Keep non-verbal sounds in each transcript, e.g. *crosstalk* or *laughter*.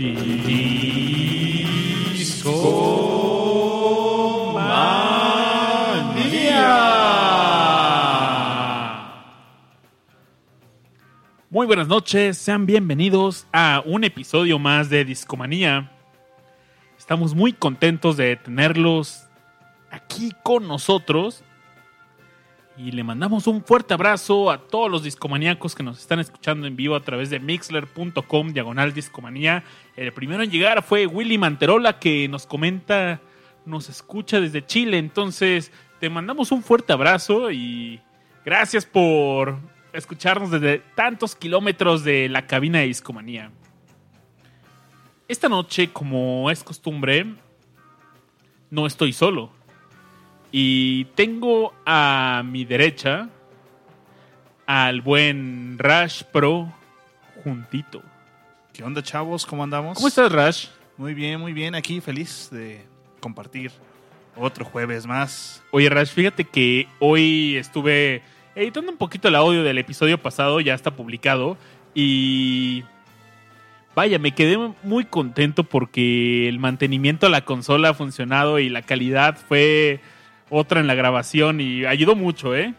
Disco Muy buenas noches, sean bienvenidos a un episodio más de Discomanía. Estamos muy contentos de tenerlos aquí con nosotros y le mandamos un fuerte abrazo a todos los discomaníacos que nos están escuchando en vivo a través de mixler.com diagonal discomanía. El primero en llegar fue Willy Manterola que nos comenta, nos escucha desde Chile. Entonces, te mandamos un fuerte abrazo y gracias por escucharnos desde tantos kilómetros de la cabina de discomanía. Esta noche, como es costumbre, no estoy solo. Y tengo a mi derecha al buen Rash Pro juntito. ¿Qué onda, chavos? ¿Cómo andamos? ¿Cómo estás, Rash? Muy bien, muy bien. Aquí feliz de compartir otro jueves más. Oye, Rash, fíjate que hoy estuve editando un poquito el audio del episodio pasado, ya está publicado. Y vaya, me quedé muy contento porque el mantenimiento de la consola ha funcionado y la calidad fue otra en la grabación y ayudó mucho, ¿eh?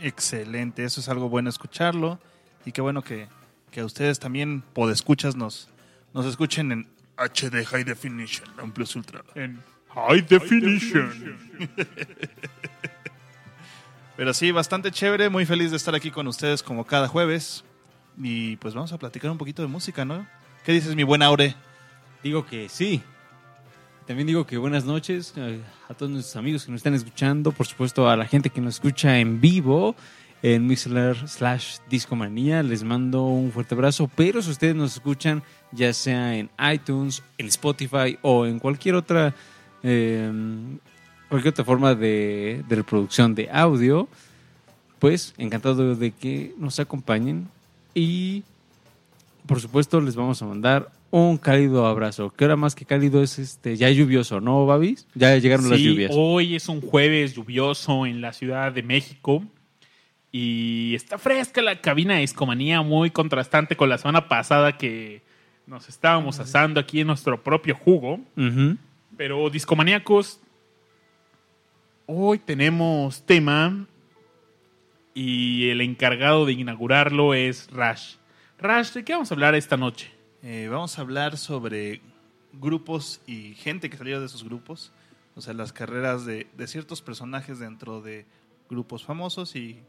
Excelente, eso es algo bueno escucharlo. Y qué bueno que, que ustedes también, podescuchas, nos, nos escuchen en HD High Definition, Amplios Ultra. En High Definition. Pero sí, bastante chévere, muy feliz de estar aquí con ustedes como cada jueves. Y pues vamos a platicar un poquito de música, ¿no? ¿Qué dices, mi buen Aure? Digo que sí. También digo que buenas noches eh, a todos nuestros amigos que nos están escuchando, por supuesto a la gente que nos escucha en vivo en Mixler slash Discomanía. Les mando un fuerte abrazo, pero si ustedes nos escuchan ya sea en iTunes, en Spotify o en cualquier otra, eh, cualquier otra forma de reproducción de audio, pues encantado de que nos acompañen y por supuesto les vamos a mandar un cálido abrazo. Que ahora más que cálido es este ya lluvioso, ¿no, Babis? Ya llegaron las lluvias. hoy es un jueves lluvioso en la Ciudad de México. Y está fresca la cabina de discomanía, muy contrastante con la semana pasada que nos estábamos asando aquí en nuestro propio jugo. Pero discomaníacos, hoy tenemos tema y el encargado de inaugurarlo es Rash. Rash, ¿de qué vamos a hablar esta noche? Eh, vamos a hablar sobre grupos y gente que salió de esos grupos. O sea, las carreras de, ciertos personajes dentro de grupos famosos y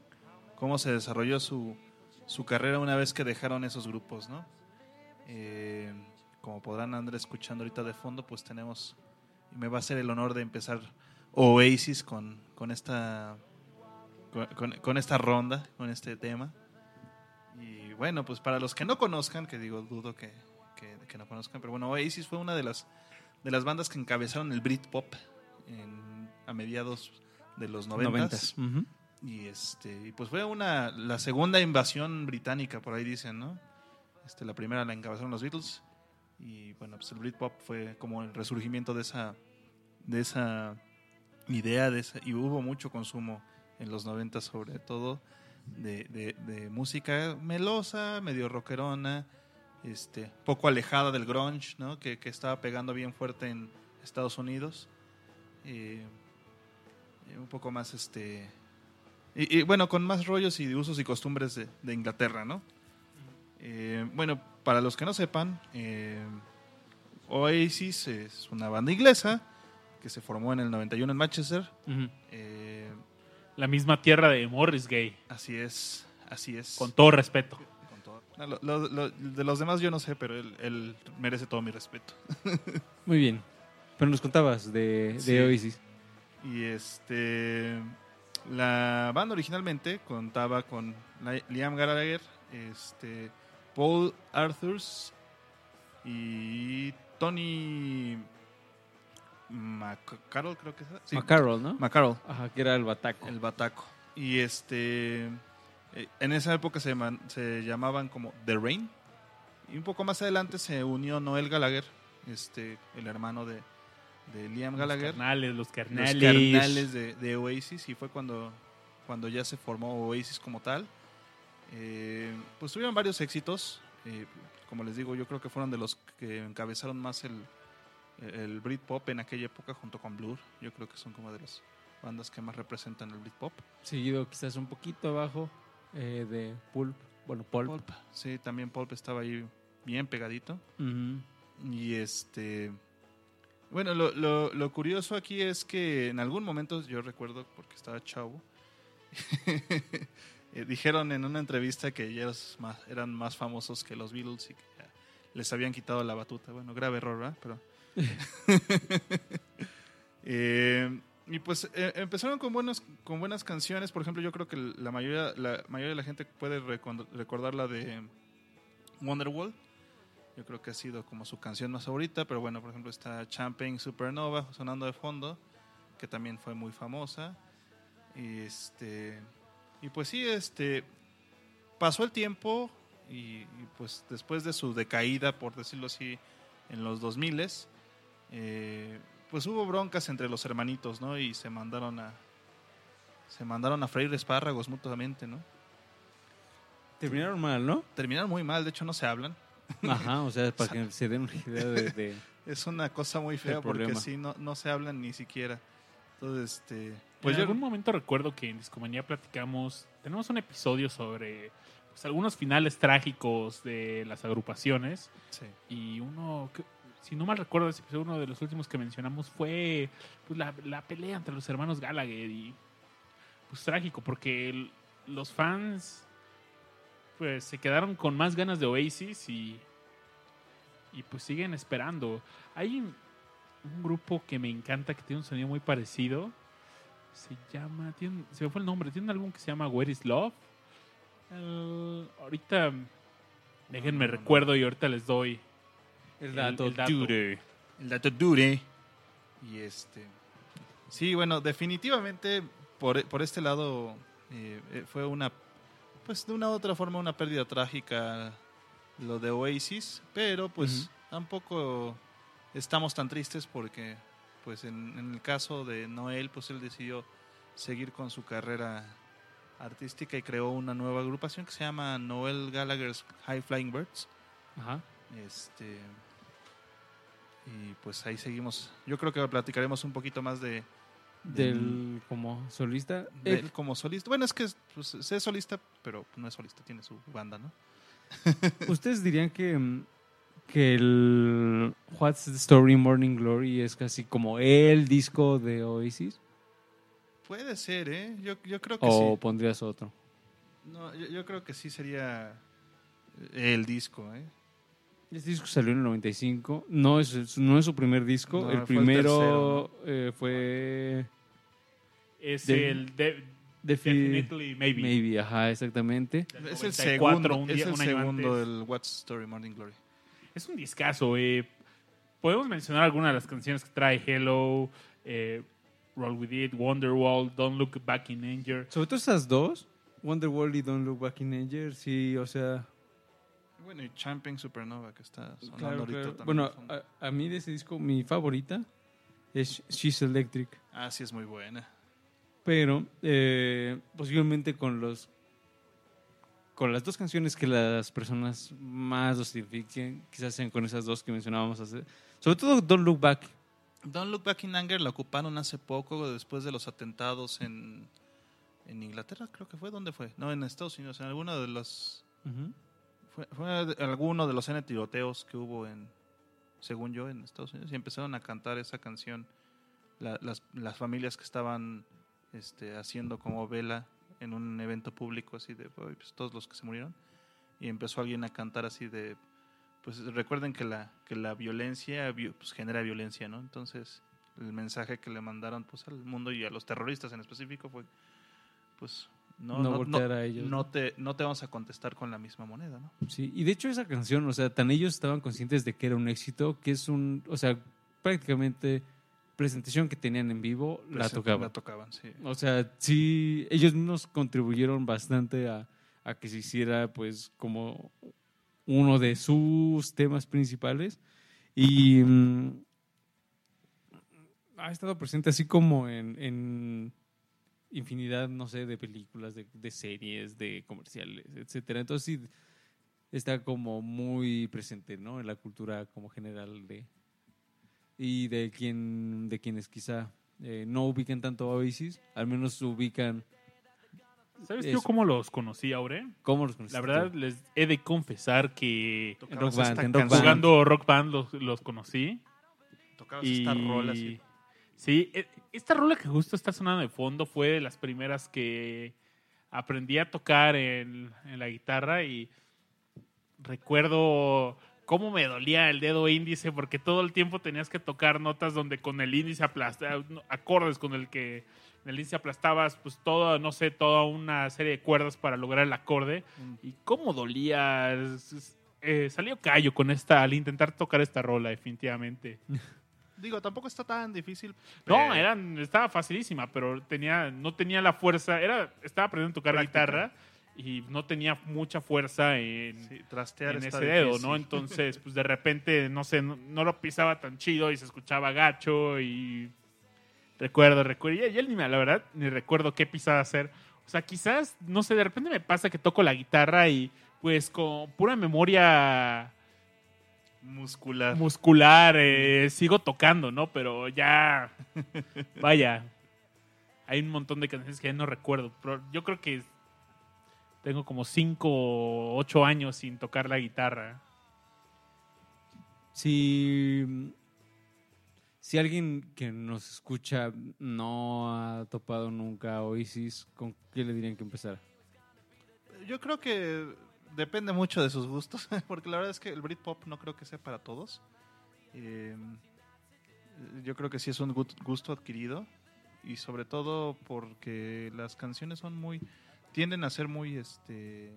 cómo se desarrolló su, carrera una vez que dejaron esos grupos, ¿no? Eh, como podrán andar escuchando ahorita de fondo, pues tenemos, me va a hacer el honor de empezar Oasis con, esta con esta ronda, con este tema. Bueno, pues para los que no conozcan, que digo, dudo que, que, que no conozcan, pero bueno, Oasis fue una de las, de las bandas que encabezaron el Britpop en, a mediados de los noventas. Y este, pues fue una la segunda invasión británica, por ahí dicen, ¿no? Este, la primera la encabezaron los Beatles. Y bueno, pues el Britpop fue como el resurgimiento de esa, de esa idea, de esa, y hubo mucho consumo en los 90 sobre todo de, de- de música melosa, medio rockerona, este, poco alejada del grunge, ¿no? Que, que estaba pegando bien fuerte en Estados Unidos. Eh, un poco más este y, y, bueno, con más rollos y usos y costumbres de, de Inglaterra, ¿no? Eh, bueno, para los que no sepan, eh, Oasis es una banda inglesa que se formó en el 91 en Manchester. Eh, La misma tierra de Morris Gay, así es, así es. con todo respeto. Con todo. No, lo- lo- lo- de los demás yo no sé, pero él, él merece todo mi respeto. *laughs* Muy bien. Pero nos contabas de, de Sí. Oasis. Y este. La banda originalmente contaba con Liam Gallagher, este, Paul Arthurs y Tony McCarroll, creo que es. sí, McCarroll, ¿no? McCarroll, Ajá, que era el bataco. el bataco. Y este. eh, En esa época se, llaman- se llamaban como The Rain. Y un poco más adelante se unió Noel Gallagher, este, el hermano de, de Liam Los Gallagher carnales, los los carnales. carnales de, de Oasis y fue cuando, cuando ya se formó Oasis como tal. Eh, pues tuvieron varios éxitos. eh, como les digo, yo creo que fueron de los que encabezaron más el, el Britpop en aquella época junto con Blur. Yo creo que son como de las bandas que más representan el Britpop. Seguido quizás un poquito abajo eh, de Pulp. Bueno, Pulp. Pulp. Sí, también Pulp estaba ahí bien pegadito. Ujú. Y este. Bueno, lo, lo, lo curioso aquí es que en algún momento, yo recuerdo, porque estaba chavo, *laughs* eh, dijeron en una entrevista que ellos más, eran más famosos que los Beatles y que les habían quitado la batuta. Bueno, grave error, ¿verdad? Pero. *laughs* Eh, y pues eh, empezaron con, buenos, con buenas canciones. Por ejemplo, yo creo que la mayoría, la mayoría de la gente puede recordar la de Wonderwall. Yo creo que ha sido como su canción más favorita, pero bueno, por ejemplo está Champagne Supernova sonando de fondo, que también fue muy famosa. Y este y pues sí, este pasó el tiempo y, pues después de su decaída, por decirlo así, en los 2000 eh, pues hubo broncas entre los hermanitos, ¿no? Y se mandaron a se mandaron a freír espárragos mutuamente, ¿no? Terminaron mal, ¿no? Terminaron muy mal, de hecho no se hablan. Ajá, o sea, para que *laughs* se den una idea de... de- *laughs* Es una cosa muy fea porque sí, no, no se hablan ni siquiera. Entonces, este. Pues en yo. algún momento recuerdo que en Discomanía platicamos, tenemos un episodio sobre pues, algunos finales trágicos de las agrupaciones Sí. y uno, si no mal recuerdo, ese episodio, uno de los últimos que mencionamos fue pues, la, la pelea entre los hermanos Gallagher y pues trágico porque los fans pues se quedaron con más ganas de Oasis y y pues siguen esperando. Hay un, un grupo que me encanta que tiene un sonido muy parecido. Se llama, tiene- se me fue el nombre, tiene un álbum que se llama Where is Love. Ahorita déjenme recuerdo y ahorita les doy El El- dato, el dato. dure. El dato dure. Y este. Sí, bueno, definitivamente por, por este lado eh, eh, fue una. Pues de una u otra forma una pérdida trágica lo de Oasis. Pero pues tampoco estamos tan tristes porque, pues en, en el caso de Noel, pues él decidió seguir con su carrera artística y creó una nueva agrupación que se llama Noel Gallagher's High Flying Birds. Ajá. Este y pues ahí seguimos. Yo creo que platicaremos un poquito más de, Del como solista. Eh, él como solista. Bueno, es que pues, es solista, pero no es solista, tiene su banda, ¿no? *laughs* ¿Ustedes dirían que, mm, que el What's the Story Morning Glory es casi como el disco de Oasis? Puede ser, ¿eh? Yo, yo creo que ¿O sí. pondrías otro? No, yo, yo creo que sí sería el disco, ¿eh? Este disco salió en el 95. No es, no es su primer disco. No, el fue el primero eh, fue es De- el de- Defi- Definitely Maybe. Maybe, ajá, exactamente. Es el 94, segundo, un es día- el un año segundo antes. del What's Story Morning Glory. Es un discazo. eh. Podemos mencionar algunas de las canciones que trae Hello, eh, Roll With It, Wonderwall, Don't Look Back in Anger. Sobre todo esas dos, Wonderwall y Don't Look Back in Anger, sí, o sea, Bueno, y Champagne Supernova, que está sonando claro, ahorita claro. también. Bueno, a, a mí de ese disco, mi favorita es She's Electric. ah, sí, es muy buena. Pero eh, posiblemente con los con las dos canciones que las personas más los identifiquen, quizás sean con esas dos que mencionábamos hace. Sobre todo Don't Look Back. Don't Look Back in Anger la ocuparon hace poco, después de los atentados en, en Inglaterra, creo que fue. ¿Dónde fue? No, en Estados Unidos, en alguno de los... Fue, alguno de los N tiroteos que hubo en, según yo, en Estados Unidos. Y empezaron a cantar esa canción la- las, las familias que estaban este, haciendo como vela en un evento público, así de "Ay, pues, todos los que se murieron. Y empezó alguien a cantar así de... Pues recuerden que la, que la violencia vi- pues, genera violencia, ¿no? Entonces el mensaje que le mandaron pues, al mundo y a los terroristas en específico fue, pues, no, No no, voltear no- a ellos, no te, no te vamos a contestar con la misma moneda, ¿no? Sí, y de hecho esa canción, o sea, tan ellos estaban conscientes de que era un éxito, que es un, o sea, prácticamente presentación que tenían en vivo, la tocaban. La tocaban, sí. O sea, sí, ellos nos contribuyeron bastante a, a que se hiciera, pues, como uno de sus temas principales. Y mm, ha estado presente así como en, en infinidad, no sé, de películas, de, de series, de comerciales, etcétera. Entonces, sí, está como muy presente, ¿no? En la cultura como general de y de quien de quienes quizá eh, no ubiquen tanto a Oasis, al menos ubican ¿Sabes Eso. yo cómo los conocí, Aure? cómo los conociste. La verdad, les he de confesar que Tocabas Rock Band, esta en Rock canción, Band. jugando Rock Band los, los conocí. Tocabas Y esta rola así. Sí, e- esta rola que justo está sonando de fondo fue de las primeras que aprendí a tocar en, en la guitarra y recuerdo cómo me dolía el dedo índice porque todo el tiempo tenías que tocar notas donde con el índice aplastabas, acordes con el que en el índice aplastabas pues todo, no sé, toda una serie de cuerdas para lograr el acorde Mm. y cómo dolía. Eh, salió callo con esta al intentar tocar esta rola definitivamente. *laughs* Digo, tampoco está tan difícil. No, pero- eran, estaba facilísima, pero tenía, no tenía la fuerza. Era, estaba aprendiendo a tocar Práctica. guitarra y no tenía mucha fuerza en, Sí, trastear en ese dedo, difícil. ¿no? Entonces, pues de repente, no sé, no, no lo pisaba tan chido y se escuchaba gacho y recuerdo, recuerdo. Y él ni me, la verdad, ni recuerdo qué pisaba hacer. O sea, quizás, no sé, de repente me pasa que toco la guitarra y pues con pura memoria Muscular. muscular eh, sigo tocando, ¿no? Pero ya, *laughs* vaya, hay un montón de canciones que ya no recuerdo. Pero yo creo que tengo como 5 o 8 años sin tocar la guitarra. Si, si alguien que nos escucha no ha topado nunca a Oasis, ¿con qué le dirían que empezar? Yo creo que depende mucho de sus gustos, *laughs* porque la verdad es que el Britpop no creo que sea para todos. Eh, yo creo que sí es un gu- gusto adquirido y sobre todo porque las canciones son muy tienden a ser muy este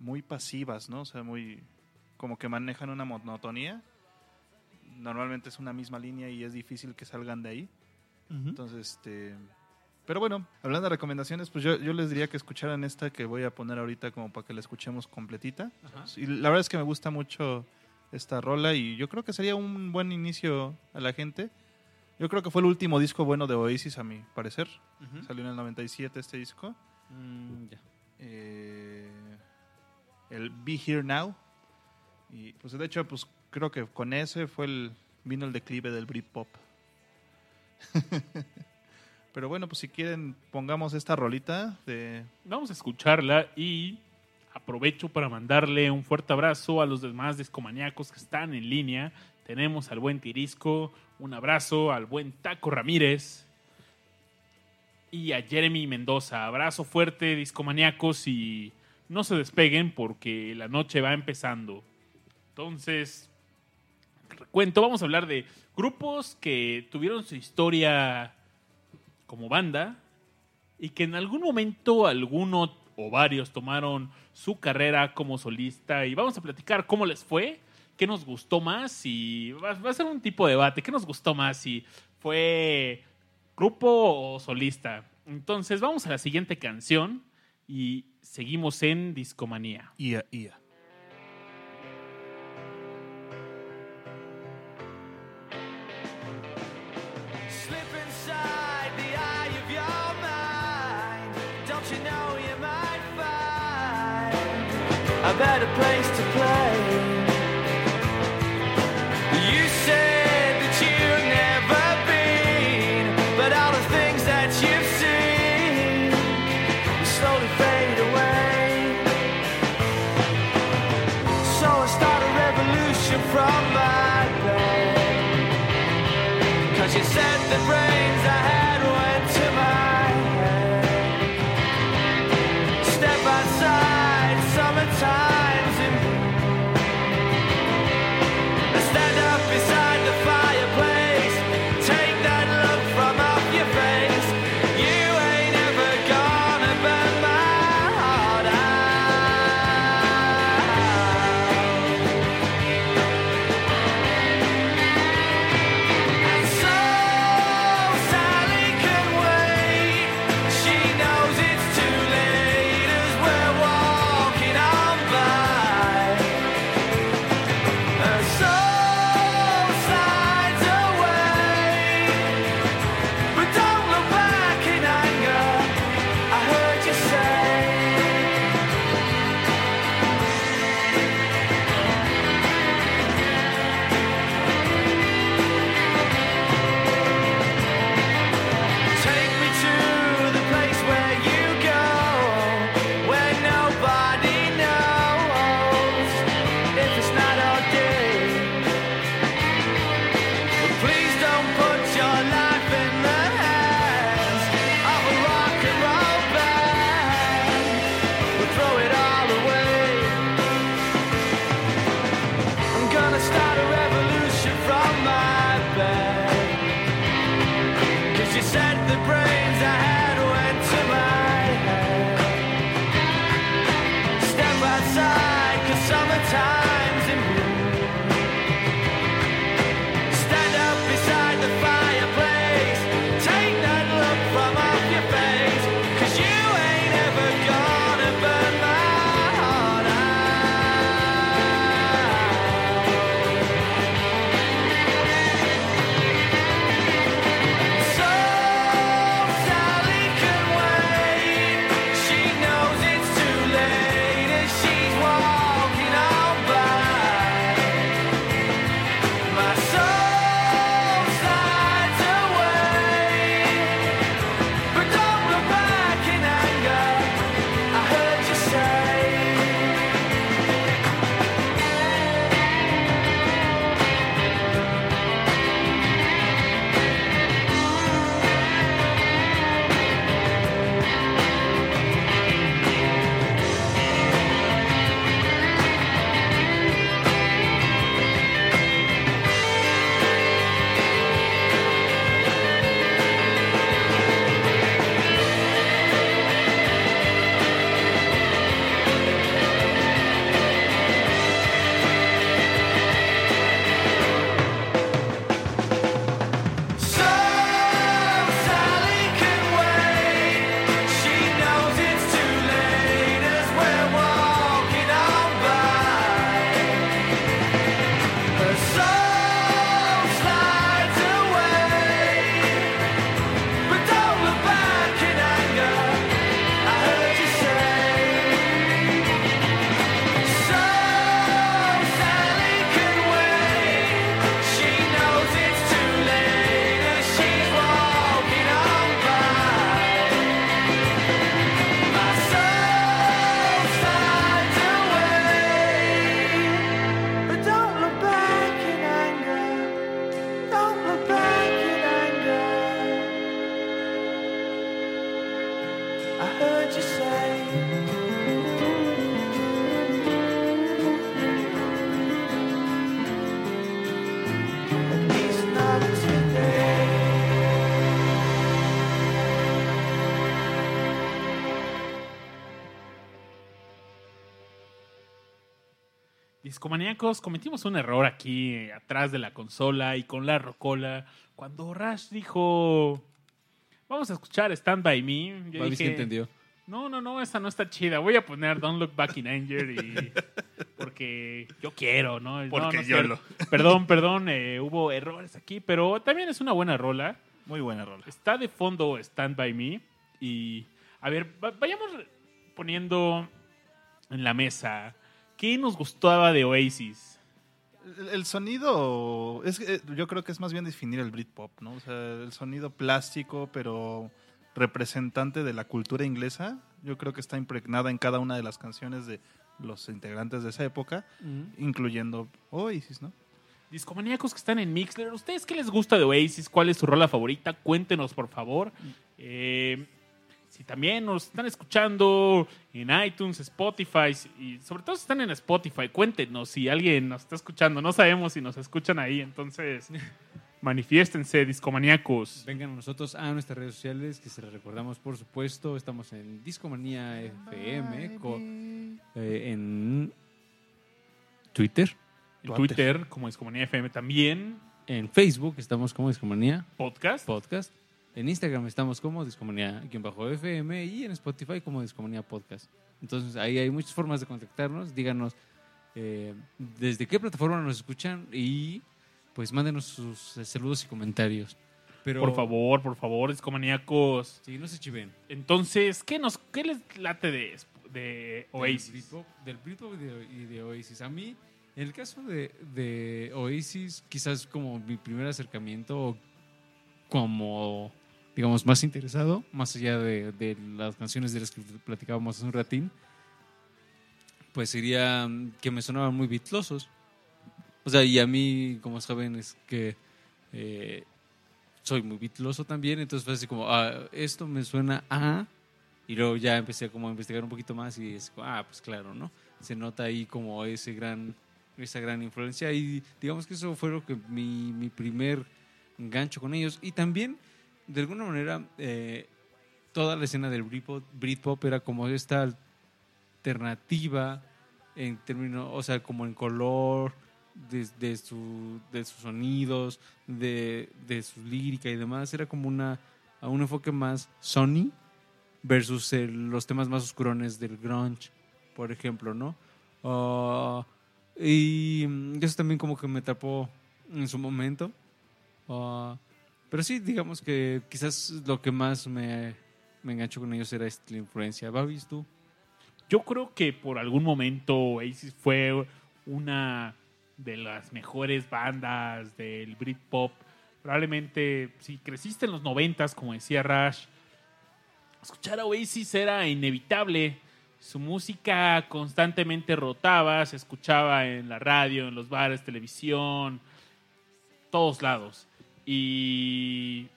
muy pasivas, ¿no? O sea, muy como que manejan una monotonía. Normalmente es una misma línea y es difícil que salgan de ahí. Entonces, este. Pero bueno, hablando de recomendaciones, pues yo, yo les diría que escucharan esta que voy a poner ahorita como para que la escuchemos completita. Y la verdad es que me gusta mucho esta rola y yo creo que sería un buen inicio a la gente. Yo creo que fue el último disco bueno de Oasis, a mi parecer. Salió en el 97 este disco. Mm. Eh, el Be Here Now. Y pues de hecho, pues creo que con ese fue el vino el declive del Britpop. *laughs* Pero bueno, pues si quieren pongamos esta rolita de Vamos a escucharla y aprovecho para mandarle un fuerte abrazo a los demás discomaníacos que están en línea. Tenemos al buen Tirisco, un abrazo al buen Taco Ramírez y a Jeremy Mendoza. Abrazo fuerte, discomaníacos, y no se despeguen porque la noche va empezando. Entonces, recuento, vamos a hablar de grupos que tuvieron su historia como banda y que en algún momento alguno o varios tomaron su carrera como solista y vamos a platicar cómo les fue, qué nos gustó más y va, a ser un tipo de debate, qué nos gustó más si fue grupo o solista. Entonces vamos a la siguiente canción y seguimos en Discomanía. IA IA. Better place Discomaníacos, cometimos un error aquí eh, atrás de la consola y con la rocola. Cuando Rash dijo, vamos a escuchar Stand By Me, yo que dije, entendió. no, no, no, esa no está chida. Voy a poner Don't Look Back in Anger y... *laughs* porque yo quiero, ¿no? Porque no yo lo- Perdón, perdón, eh, hubo errores aquí, pero también es una buena rola. Muy buena rola. Está de fondo Stand By Me. Y, a ver, va- vayamos poniendo en la mesa qué nos gustaba de Oasis. El, el sonido, es, eh, yo creo que es más bien definir el Britpop, ¿no? O sea, el sonido plástico, pero representante de la cultura inglesa. Yo creo que está impregnada en cada una de las canciones de los integrantes de esa época, incluyendo Oasis, ¿no? Discomaníacos que están en Mixler, ¿ustedes qué les gusta de Oasis? ¿Cuál es su rola favorita? Cuéntenos, por favor. Eh, si también nos están escuchando en iTunes, Spotify, y sobre todo si están en Spotify, cuéntenos si alguien nos está escuchando. No sabemos si nos escuchan ahí, entonces *laughs* manifiéstense, discomaníacos. Vengan a nosotros a nuestras redes sociales, que se les recordamos, por supuesto. Estamos en Discomanía FM, eh, en Twitter, En Twitter, como Discomanía FM también, en Facebook estamos como Discomanía podcast. Podcast, en Instagram estamos como Discomanía-FM y en Spotify como Discomanía Podcast. Entonces ahí hay muchas formas de contactarnos. Díganos eh, desde qué plataforma nos escuchan y pues mándenos sus eh, saludos y comentarios. Pero, Por favor, por favor, discomaníacos. Sí, no se chiven. Entonces, ¿qué, nos, qué les late de, de Oasis? Del Britpop, y de Oasis. A mí, en el caso de, de Oasis, quizás como mi primer acercamiento, como, digamos, más interesado, más allá de, de las canciones de las que platicábamos hace un ratín, pues sería que me sonaban muy bitlosos. O sea, y a mí, como saben, es que eh, soy muy bitloso también, entonces fue así como, ah, esto me suena a... Y luego ya empecé como a investigar un poquito más y es ah, pues claro, ¿no? Se nota ahí como ese gran, esa gran influencia y digamos que eso fue lo que mi, mi primer gancho con ellos. Y también, de alguna manera, eh, toda la escena del Britpop, era como esta alternativa en términos, o sea, como en color, de, de, su, de sus sonidos, de, de su lírica y demás. Era como una, un enfoque más Sony versus los temas más oscurones del grunge, por ejemplo, ¿no? Ah, y eso también como que me tapó en su momento. Ah, pero sí, digamos que quizás lo que más me, me enganchó con ellos era esta, influencia. ¿Babis, tú? Yo creo que por algún momento Oasis fue una de las mejores bandas del Britpop. Probablemente si creciste en los noventas, como decía Rush, escuchar a Oasis era inevitable. Su música constantemente rotaba, se escuchaba en la radio, en los bares, televisión, todos lados. Y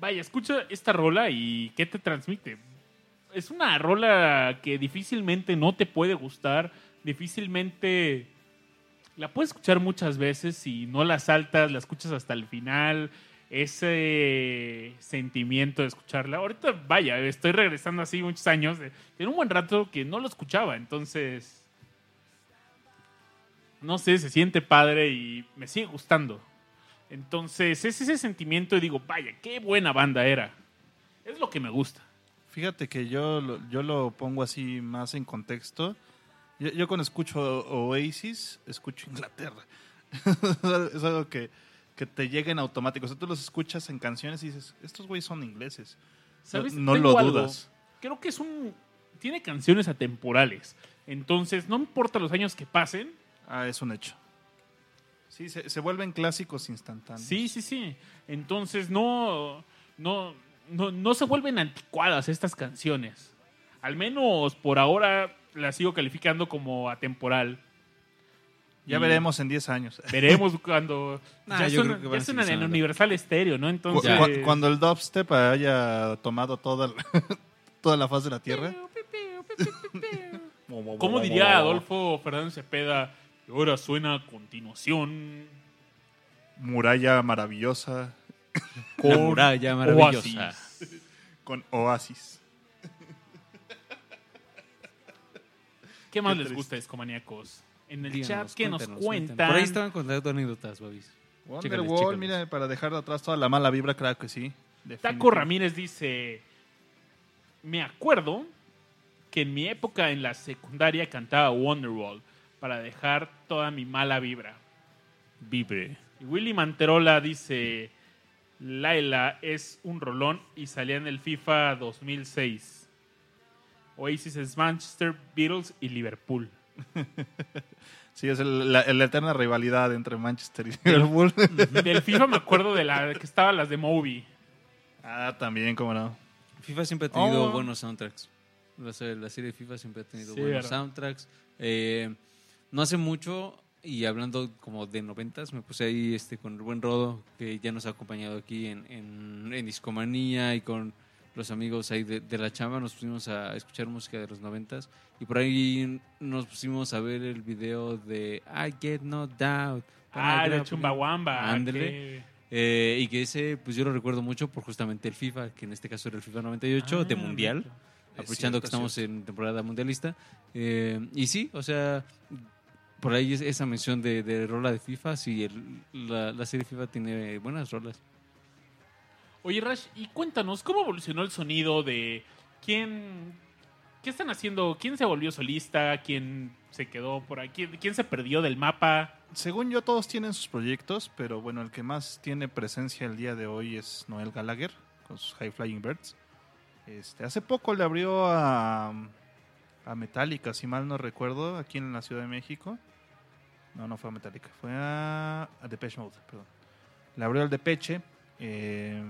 vaya, escucha esta rola y ¿qué te transmite? Es una rola que difícilmente no te puede gustar, difícilmente la puedes escuchar muchas veces y no la saltas, la escuchas hasta el final. Ese sentimiento de escucharla. Ahorita, vaya, estoy regresando así muchos años. Tiene un buen rato que no lo escuchaba, entonces. No sé, se siente padre y me sigue gustando. Entonces, es ese sentimiento y digo, vaya, qué buena banda era. Es lo que me gusta. Fíjate que yo, lo- yo lo pongo así más en contexto. Yo, yo cuando escucho Oasis, escucho Inglaterra. *laughs* es algo que, que te llega en automático. O sea, tú los escuchas en canciones y dices, estos güeyes son ingleses. ¿Sabes? No, lo algo. dudas. Creo que es un. Tiene canciones atemporales. Entonces, no importa los años que pasen. Ah, es un hecho. Sí, se, se vuelven clásicos instantáneos. Sí, sí, sí. Entonces, no. No, no, no se vuelven anticuadas estas canciones. Al menos por ahora las sigo calificando como atemporal. Ya Y veremos en 10 años. *laughs* Veremos cuando. Nah, ya yo suenan, creo que van ya en. Universal Estéreo, ¿no? Cu- Entonces. cu- cuando el dubstep haya tomado toda la, *laughs* toda la faz de la tierra. ¿Cómo diría Adolfo Fernández Cepeda? Y ahora suena a continuación Muralla maravillosa La con muralla maravillosa. Oasis. con Oasis. ¿Qué más Qué les gusta, discomaníacos? En el Díganos, chat, ¿qué nos cuentan? Por ahí estaban contando anécdotas, Babis. Wonderwall, mira, para dejar atrás toda la mala vibra, claro que sí. Taco. Ramírez dice: Me acuerdo que en mi época en la secundaria cantaba Wonderwall para dejar toda mi mala vibra. Vibre. Y Willy Manterola dice: Laila es un rolón y salía en el FIFA 2006. Oasis es Manchester, Beatles y Liverpool. *laughs* Sí, es el- la, la eterna rivalidad entre Manchester y Liverpool. *laughs* Del FIFA me acuerdo de la que estaban las de Moby. ah, también, cómo no. FIFA siempre ha tenido Oh. buenos soundtracks. La, serie- la serie de FIFA siempre ha tenido Sí, buenos ¿verdad? soundtracks. Eh, no hace mucho, y hablando como de noventas, me puse ahí este, con el buen Rodo, que ya nos ha acompañado aquí en, en, en Discomanía y con los amigos ahí de, de la chamba, nos pusimos a escuchar música de los noventas y por ahí nos pusimos a ver el video de I Get No Doubt. Ah, de Chumbawamba. Ándele. que- Eh, y que ese, pues yo lo recuerdo mucho por justamente el FIFA, que en este caso era el FIFA 98 de Ah, Mundial, perfecto. aprovechando cierto, que estamos cierto. en temporada mundialista. Eh, y sí, o sea, por ahí es- esa mención de, de rola de FIFA, sí, el- la, la serie FIFA tiene buenas rolas. Oye, Rash, y cuéntanos, ¿cómo evolucionó el sonido de quién... ¿Qué están haciendo? ¿Quién se volvió solista? ¿Quién se quedó por aquí? ¿Quién se perdió del mapa? Según yo, todos tienen sus proyectos, pero bueno, el que más tiene presencia el día de hoy es Noel Gallagher con sus High Flying Birds. Este, hace poco le abrió a, a Metallica, si mal no recuerdo, aquí en la Ciudad de México. No, no fue a Metallica, fue a, a Depeche Mode, perdón. Le abrió al Depeche. eh,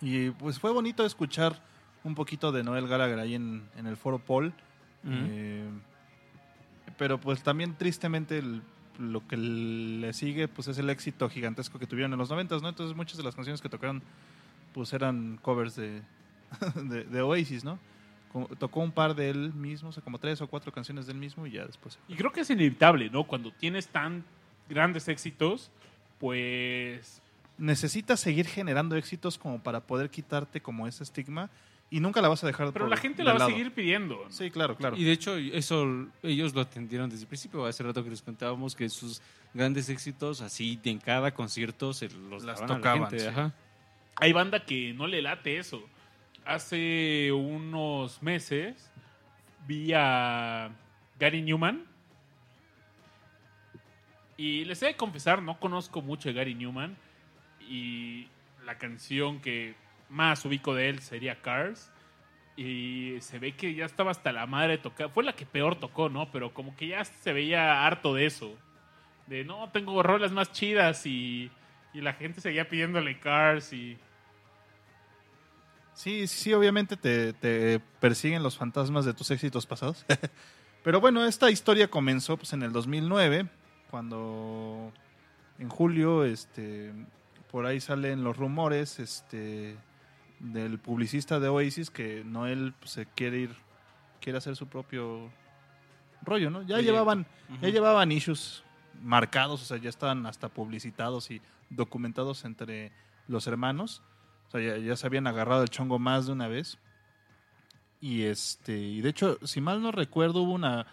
y pues fue bonito escuchar un poquito de Noel Gallagher ahí en, en el Foro Paul. Eh, pero pues también tristemente el- lo que le sigue pues es el éxito gigantesco que tuvieron en los 90, ¿no? Entonces muchas de las canciones que tocaron pues eran covers de, *laughs* de, de Oasis, ¿no? Tocó un par de él mismo, o sea, como tres o cuatro canciones del mismo y ya después. Y creo que es inevitable, ¿no? Cuando tienes tan grandes éxitos, pues... Necesitas seguir generando éxitos como para poder quitarte como ese estigma y nunca la vas a dejar Pero por- la gente la va a seguir pidiendo. Sí, claro, claro. Y de hecho, eso ellos lo atendieron desde el principio. Hace rato que les contábamos que sus grandes éxitos, así en cada concierto, se los Las daban a la tocaban, gente, sí. ajá. Hay banda que no le late eso. Hace unos meses vi a Gary Newman. Y les he de confesar, no conozco mucho de Gary Newman. Y la canción que más ubico de él sería Cars. Y se ve que ya estaba hasta la madre tocar. Fue la que peor tocó, ¿no? Pero como que ya se veía harto de eso. De no, tengo rolas más chidas y, y la gente seguía pidiéndole Cars y... Sí, sí, obviamente te, te persiguen los fantasmas de tus éxitos pasados. *laughs* Pero bueno, esta historia comenzó pues, en el 2009, cuando en julio este, por ahí salen los rumores este, del publicista de Oasis que Noel pues, se quiere ir, quiere hacer su propio rollo, ¿no? Ya Proyecto. llevaban, ya llevaban issues marcados, o sea, ya estaban hasta publicitados y documentados entre los hermanos. O sea, ya, ya se habían agarrado el chongo más de una vez. Y este, y de hecho, si mal no recuerdo, hubo una.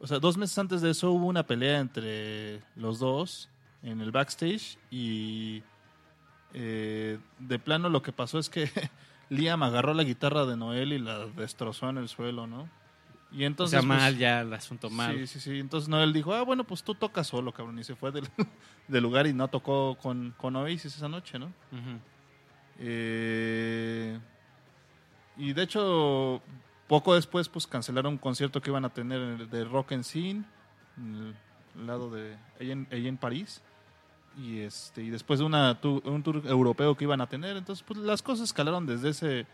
O sea, dos meses antes de eso hubo una pelea entre los dos en el backstage. Y eh, de plano lo que pasó es que *laughs* Liam agarró la guitarra de Noel y la destrozó en el suelo, ¿no? Y O entonces. sea, pues, mal ya el asunto mal. Sí, sí, sí. Entonces Noel dijo, ah, bueno, pues tú tocas solo, cabrón. Y se fue del, *laughs* del lugar y no tocó con, con Oasis esa noche, ¿no? Ujú. Eh, y de hecho, poco después, pues cancelaron un concierto que iban a tener de Rock and Scene, en el lado de ahí en, ahí en París. Y este y después de una un tour europeo que iban a tener, entonces pues las cosas escalaron desde ese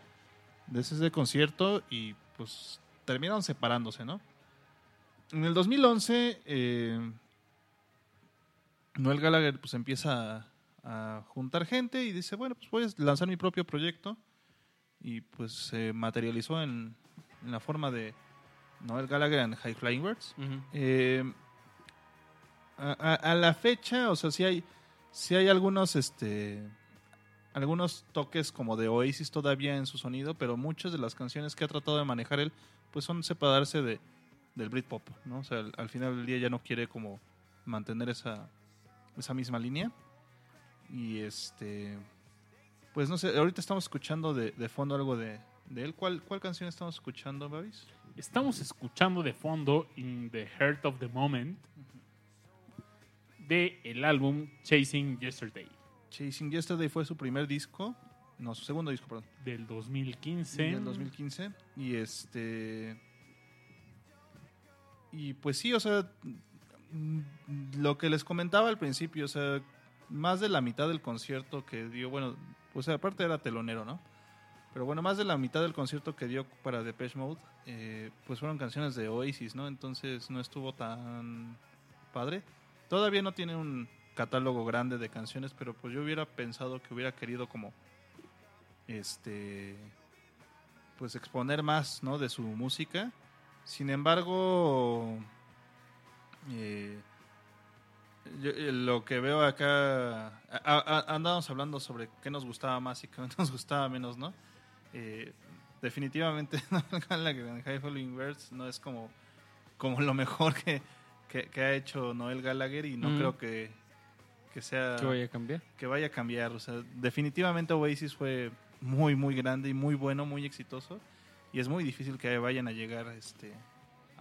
desde ese concierto y pues terminaron separándose, ¿no? En el 2011 eh, Noel Gallagher pues empieza a, juntar gente y dice, bueno, pues voy a lanzar mi propio proyecto y pues se materializó en, en la forma de Noel Gallagher and High Flying Birds. Eh, a la fecha, o sea, sí hay, sí hay algunos, este, algunos toques como de Oasis todavía en su sonido, pero muchas de las canciones que ha tratado de manejar él, pues son separarse de, del Britpop, ¿no? O sea, al, al final del día ya no quiere como mantener esa, esa misma línea. Y este, pues no sé, ahorita estamos escuchando de, de fondo algo de, de él. ¿Cuál, ¿Cuál canción estamos escuchando, Babis? Estamos escuchando de fondo In the Heart of the Moment de el álbum Chasing Yesterday Chasing Yesterday fue su primer disco, no, su segundo disco, perdón, del 2015. en el 2015. Y este. Y pues sí, o sea, lo que les comentaba al principio, o sea, más de la mitad del concierto que dio, bueno, sea, aparte era telonero, ¿no? Pero bueno, más de la mitad del concierto que dio para Depeche Mode, eh, pues fueron canciones de Oasis, ¿no? Entonces no estuvo tan padre. Todavía no tiene un catálogo grande de canciones, pero pues yo hubiera pensado que hubiera querido como este pues exponer más ¿no? de su música sin embargo eh, yo, eh, lo que veo acá andábamos hablando sobre qué nos gustaba más y qué nos gustaba menos no Eh, definitivamente *laughs* la que High Falling Birds no es como como lo mejor que, que, que ha hecho Noel Gallagher y no Mm. creo que, que sea ¿Qué vaya a cambiar? que vaya a cambiar. O sea, definitivamente Oasis fue muy, muy grande y muy bueno, muy exitoso. Y es muy difícil que vayan a llegar este,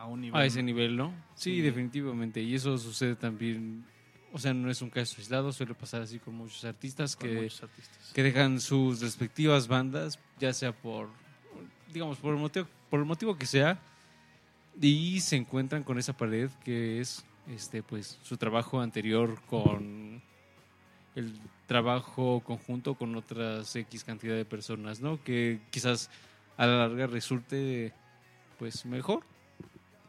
a un nivel. A ese nivel, ¿no? Sí, Sí. definitivamente. Y eso sucede también, o sea, no es un caso aislado, suele pasar así con muchos artistas con que, muchos artistas. que dejan sus respectivas bandas, ya sea por, digamos, por el motivo, por el motivo que sea, y se encuentran con esa pared que es, este, pues, su trabajo anterior con el trabajo conjunto con otras X cantidad de personas, ¿no? Que quizás a la larga resulte, pues, mejor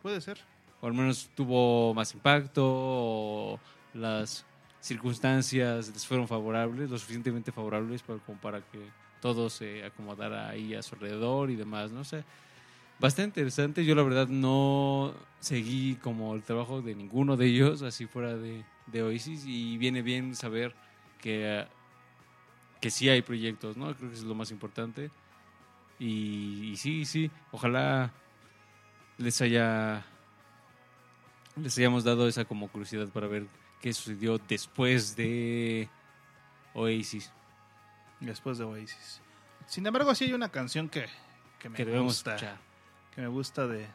Puede ser. o al menos tuvo más impacto, o las circunstancias les fueron favorables, lo suficientemente favorables para, como para que todo se acomodara ahí a su alrededor y demás, ¿no? O sea, bastante interesante. Yo la verdad no seguí como el trabajo de ninguno de ellos, así fuera de, de Oasis, y viene bien saber que, que sí hay proyectos, ¿no? Creo que es lo más importante. Y, y sí, sí, ojalá les haya les hayamos dado esa como curiosidad para ver qué sucedió después de Oasis. Después de Oasis. Sin embargo, sí hay una canción que, que me que debemos gusta. escuchar. Que me gusta de.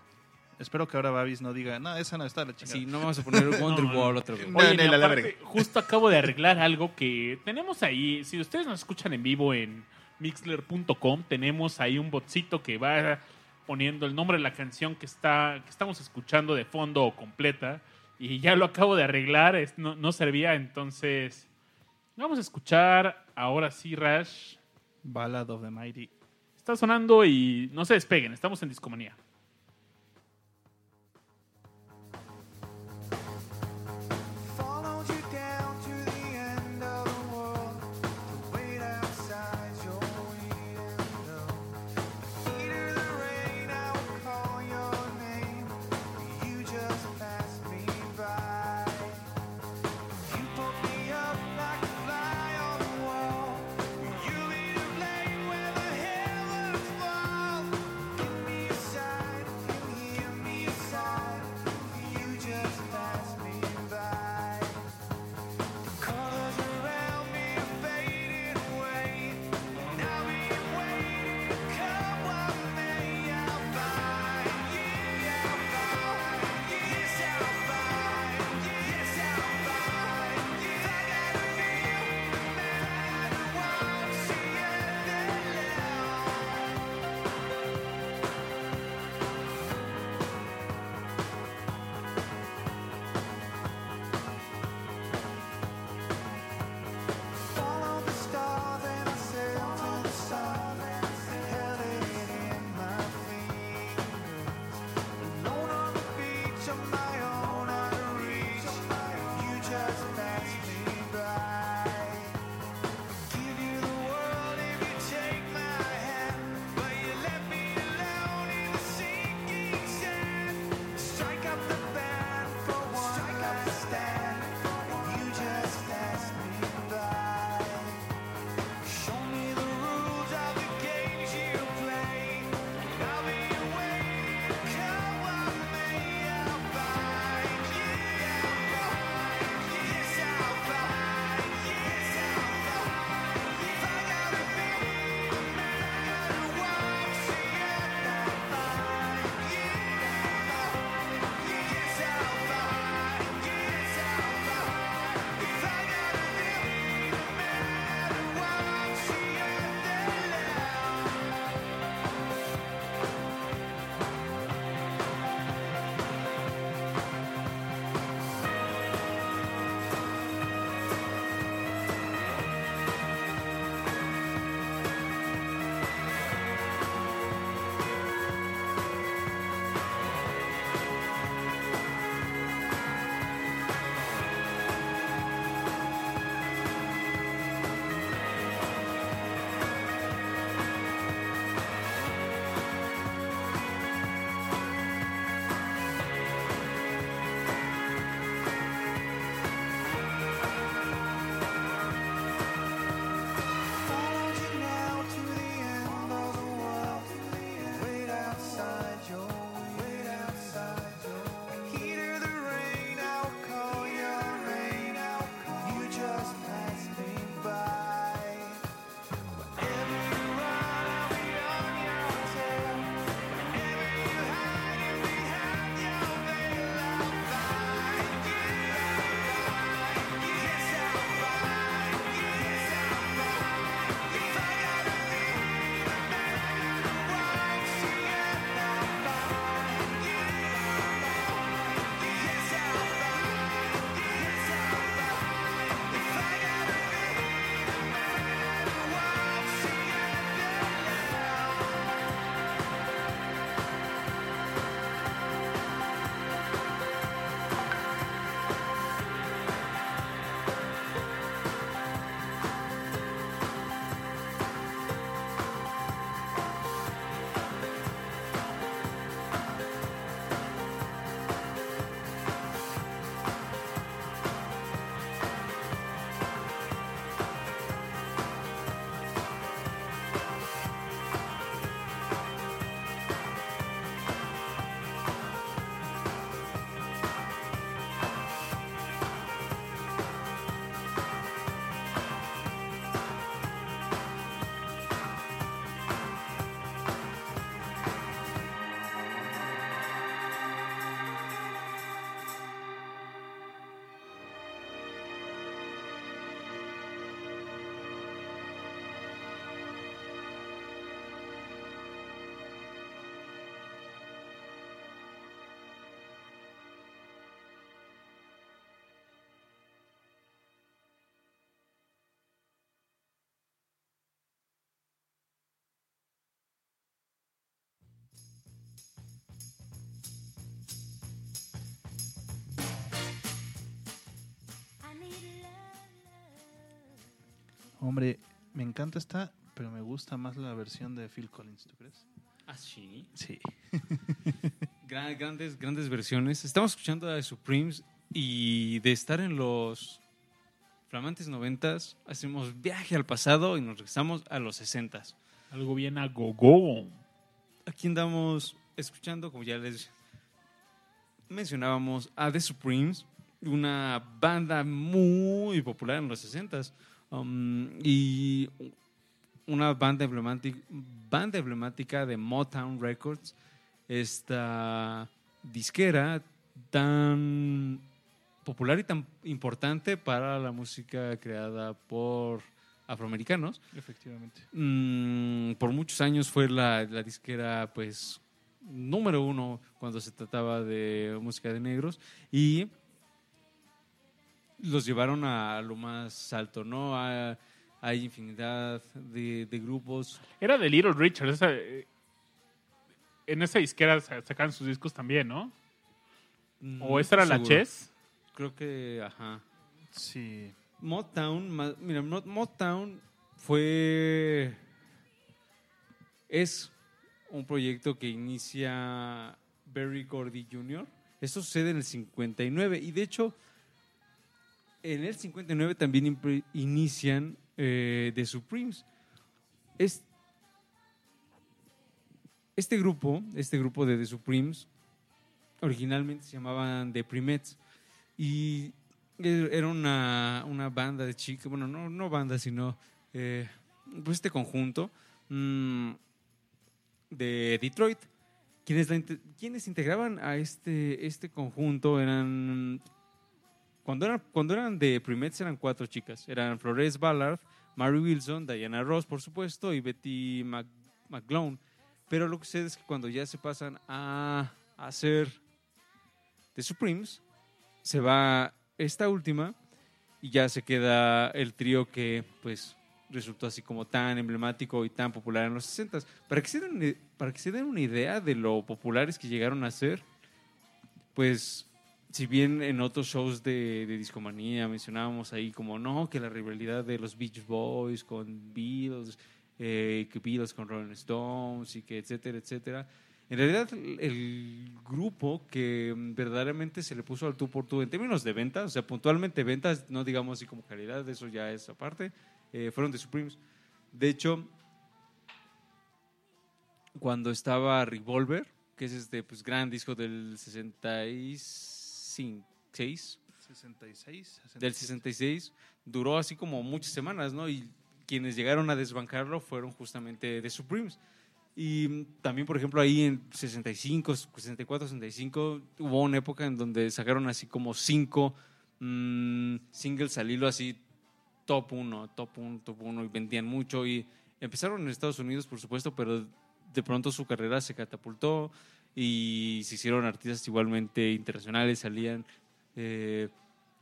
Espero que ahora Babis no diga, no, esa no está la chingada. Sí, no vamos a poner *laughs* Wonderwall No, no. otra vez. No, Oye, la aparte, verga. justo acabo de arreglar *laughs* algo que tenemos ahí. Si ustedes nos escuchan en vivo en mixler.com, tenemos ahí un botcito que va poniendo el nombre de la canción que, está, que estamos escuchando de fondo o completa. Y ya lo acabo de arreglar, es- no, no servía, entonces vamos a escuchar ahora sí, Rash. Ballad of the Mighty. Está sonando y no se despeguen, estamos en Discomanía. Hombre, me encanta esta, pero me gusta más la versión de Phil Collins, ¿tú crees? Ah, sí. Sí. *laughs* Gran- grandes, grandes versiones. Estamos escuchando a The Supremes y de estar en los flamantes noventas, hacemos viaje al pasado y nos regresamos a los sesentas. Algo bien a gogo. Aquí andamos escuchando, como ya les mencionábamos, a The Supremes, una banda muy popular en los 60s. Um, y una banda emblemática, banda emblemática de Motown Records, esta disquera tan popular y tan importante para la música creada por afroamericanos. Efectivamente. Mm, por muchos años fue la, la disquera, pues, número uno cuando se trataba de música de negros y los llevaron a lo más alto, ¿no? A- hay infinidad de, de grupos. Era de Little Richard. esa, eh, en esa disquera sa- sacaban sus discos también, ¿no? ¿O No esa era la. Chess? Creo que, ajá. Sí. Motown, mira, Mo- Motown fue. Es un proyecto que inicia Barry Gordy Jr. Esto sucede en el 59 y de hecho en el 59 también inician eh, The Supremes. Es- este grupo, este grupo de The Supremes, originalmente se llamaban The Primettes y er- era una, una banda de chicas, bueno, no, no banda, sino eh, pues este conjunto mm, de Detroit. Quienes, quienes integraban a este, este conjunto eran cuando, eran. cuando eran de Primettes eran cuatro chicas. Eran Flores Ballard, Mary Wilson, Diana Ross, por supuesto, y Betty Mac- McGlone. Pero lo que sucede es que cuando ya se pasan a hacer The Supremes, se va esta última y ya se queda el trío que pues resultó así como tan emblemático y tan popular en los 60 para que se den para que se den una idea de lo populares que llegaron a ser pues si bien en otros shows de, de discomanía mencionábamos ahí como no que la rivalidad de los Beach Boys con Beatles eh, que Beatles con Rolling Stones y que etcétera etcétera en realidad, el, grupo que verdaderamente se le puso al tú por tú en términos de ventas, o sea, puntualmente ventas, no digamos así como calidad, eso ya es aparte, eh, fueron The Supremes. De hecho, cuando estaba Revolver, que es este pues, gran disco del 66, 66. del 66, duró así como muchas semanas, ¿no? Y quienes llegaron a desbancarlo fueron justamente The Supremes. Y también, por ejemplo, ahí en 65, 64, 65, hubo una época en donde sacaron así como cinco mm, singles al hilo, así top 1, top 1, top 1, y vendían mucho. Y empezaron en Estados Unidos, por supuesto, pero de pronto su carrera se catapultó y se hicieron artistas igualmente internacionales, salían eh,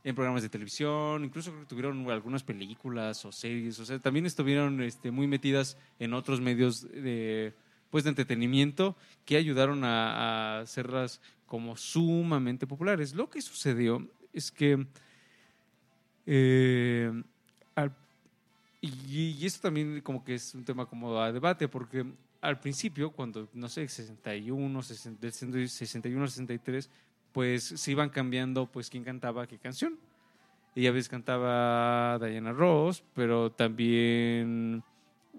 en programas de televisión, incluso tuvieron algunas películas o series, o sea, también estuvieron este, muy metidas en otros medios de, pues, de entretenimiento que ayudaron a, a hacerlas como sumamente populares. Lo que sucedió es que eh, y, y también como que es un tema como a debate, porque al principio, cuando, no sé, 61, 60, del 61 63, pues se iban cambiando pues quién cantaba qué canción. Y a veces cantaba Diana Ross, pero también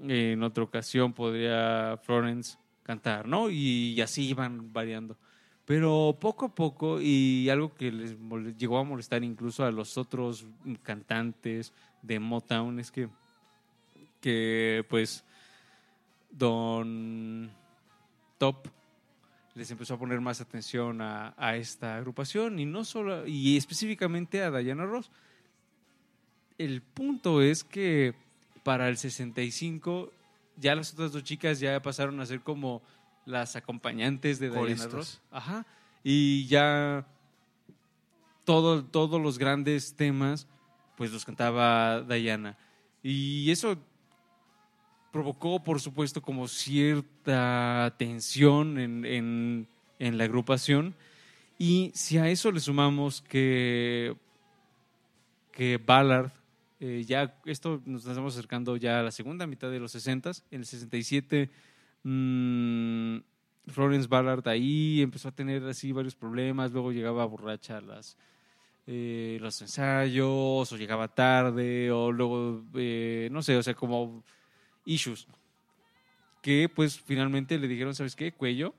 en otra ocasión podría Florence cantar, ¿no? Y, así iban variando. Pero poco a poco, y algo que les llegó a molestar incluso a los otros cantantes de Motown, es que, que pues, Don Top les empezó a poner más atención a, a esta agrupación y no solo y específicamente a Diana Ross. El punto es que para el 65 ya las otras dos chicas ya pasaron a ser como las acompañantes de Diana. Ross. Ajá. Y ya todo, todos los grandes temas pues los cantaba Diana. Y eso provocó, por supuesto, como cierta tensión en, en- la agrupación. Y si a eso le sumamos que, que Ballard eh, ya esto nos estamos acercando ya a la segunda mitad de los 60. En el 67, mm, Florence Ballard ahí empezó a tener así varios problemas. Luego llegaba borracha a las, eh, los ensayos, o llegaba tarde, o luego, eh, no sé, o sea, como issues. Que pues finalmente le dijeron, ¿sabes qué? Cuello.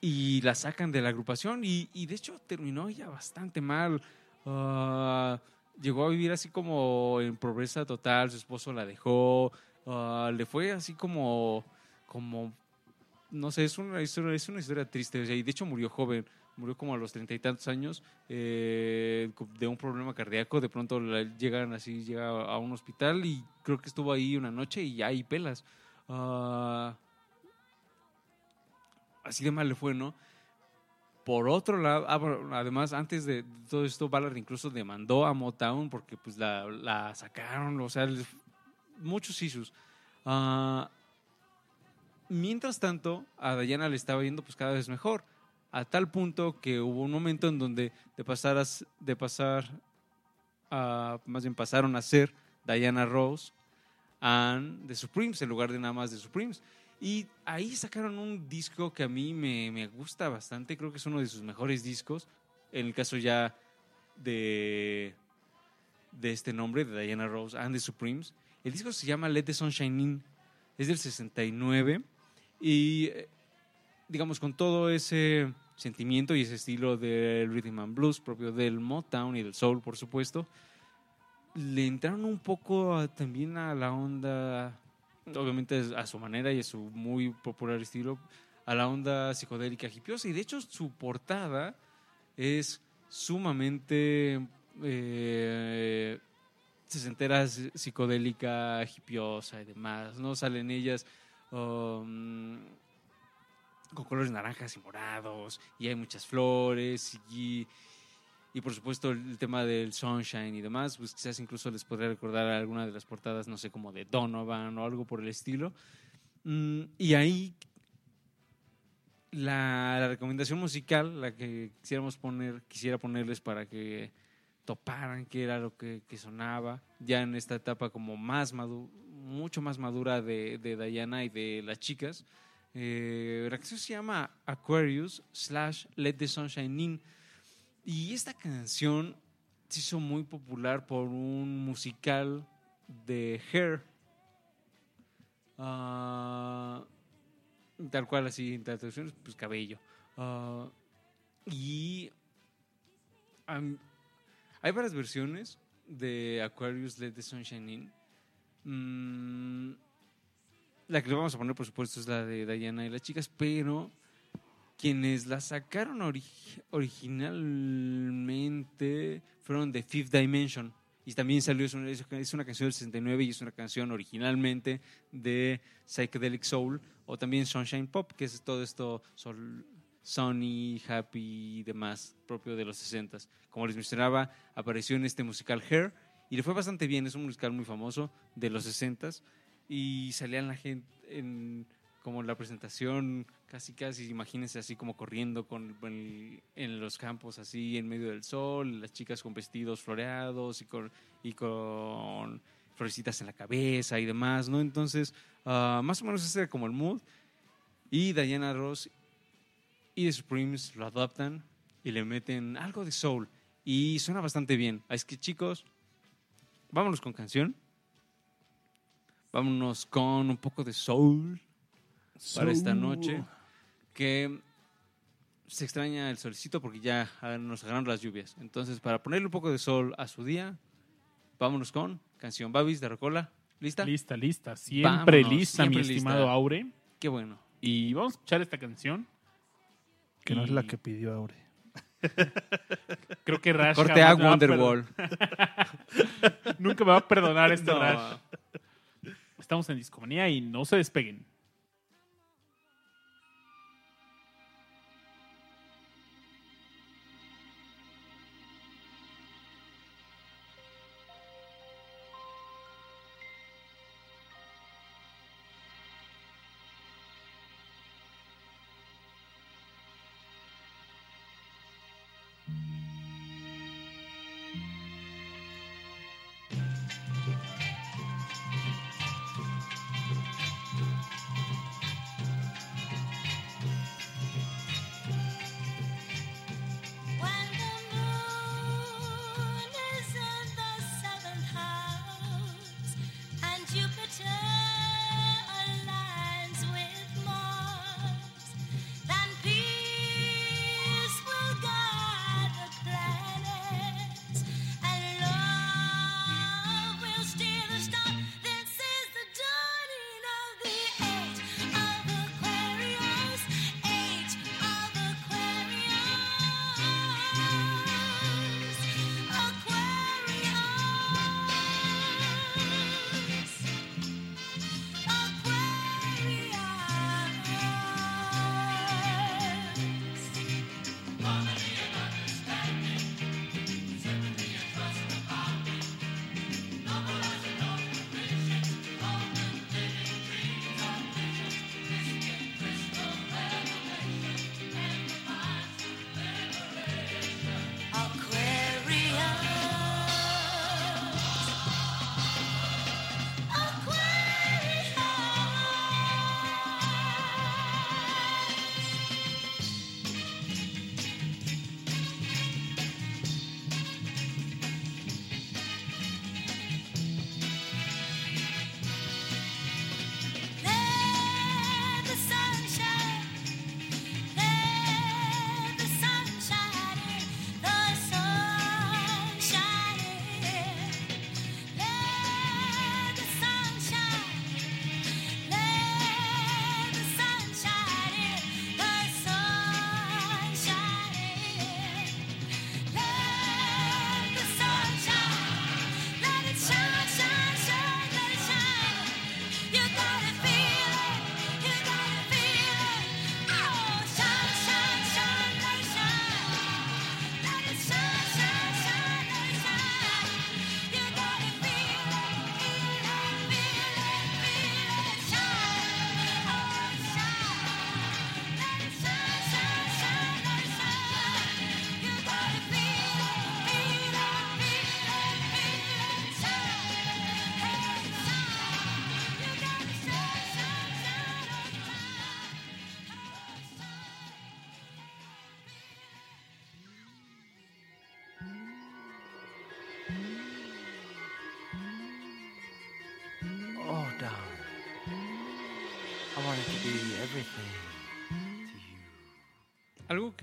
Y la sacan de la agrupación. Y, y de hecho terminó ya bastante mal. Ah, llegó a vivir así como en pobreza total, su esposo la dejó, ah, le fue así como, como, no sé, es una historia, es una historia triste, y de hecho murió joven, murió como a los treinta y tantos años eh, de un problema cardíaco, de pronto llegan así, llega a un hospital y creo que estuvo ahí una noche y ya hay pelas. Ah, así de mal le fue, ¿no? Por otro lado, ah, además, antes de todo esto, Ballard incluso demandó a Motown porque pues la, sacaron, o sea, muchos issues. Ah, mientras tanto, a Diana le estaba yendo pues cada vez mejor, a tal punto que hubo un momento en donde de pasar a, s- de pasar a, más bien pasaron a ser Diana Rose and The Supremes en lugar de nada más The Supremes. Y ahí sacaron un disco que a mí me, me gusta bastante, creo que es uno de sus mejores discos, en el caso ya de, de este nombre, de Diana Rose and the Supremes. El disco se llama Let the Sunshine In, es del 69 y eh, digamos con todo ese sentimiento y ese estilo del rhythm and blues propio del Motown y del soul, por supuesto, le entraron un poco también a la onda obviamente a su manera y a su muy popular estilo, a la onda psicodélica hipiosa. Y de hecho su portada es sumamente eh, sesentera c- psicodélica, hipiosa y demás. ¿no? Salen ellas um, con colores naranjas y morados y hay muchas flores y... Y por supuesto el tema del sunshine y demás, pues quizás incluso les podría recordar alguna de las portadas, no sé, como de Donovan o algo por el estilo. Mm, y ahí la, la recomendación musical, la que quisiéramos poner, quisiera ponerles para que toparan qué era lo que, que sonaba, ya en esta etapa como más madu mucho más madura de, de Diana y de las chicas. Eh, se llama Aquarius slash Let the Sunshine In. Y esta canción se hizo muy popular por un musical de Hair. Ah, tal cual, así, en traducción, pues cabello. Ah, y hay varias versiones de Aquarius Let the Sunshine In. Mm, la que le vamos a poner, por supuesto, es la de Diana y las chicas, pero quienes la sacaron ori- originalmente fueron The Fifth Dimension. Y también salió, es una, es una canción del 69 y es una canción originalmente de Psychedelic Soul o también Sunshine Pop, que es todo esto sol, happy y demás, propio de los 60 Como les mencionaba, apareció en este musical Hair y le fue bastante bien, es un musical muy famoso de los 60 y salían la gente en como la presentación, casi casi, imagínense así como corriendo con, el- en los campos, así en medio del sol, las chicas con vestidos floreados y con, y con florecitas en la cabeza y demás, ¿no? Entonces, ah, más o menos ese era como el mood. Y Diana Ross y The Supremes lo adaptan y le meten algo de soul. Y suena bastante bien. Así que chicos, vámonos con canción. Vámonos con un poco de soul para esta noche. Que se extraña el solecito porque ya nos agarraron las lluvias. Entonces, para ponerle un poco de sol a su día, vámonos con canción Babis de Rocola. ¿Lista? Lista, lista. Siempre Vámonos, lista, siempre mi lista. estimado Aure. Qué bueno. Y vamos a escuchar esta canción. Que no es la que pidió Aure. *laughs* Creo que Rash Corte a Wonderwall. *laughs* Nunca me va a perdonar este *laughs* No. Rash. Estamos en Discomanía y no se despeguen.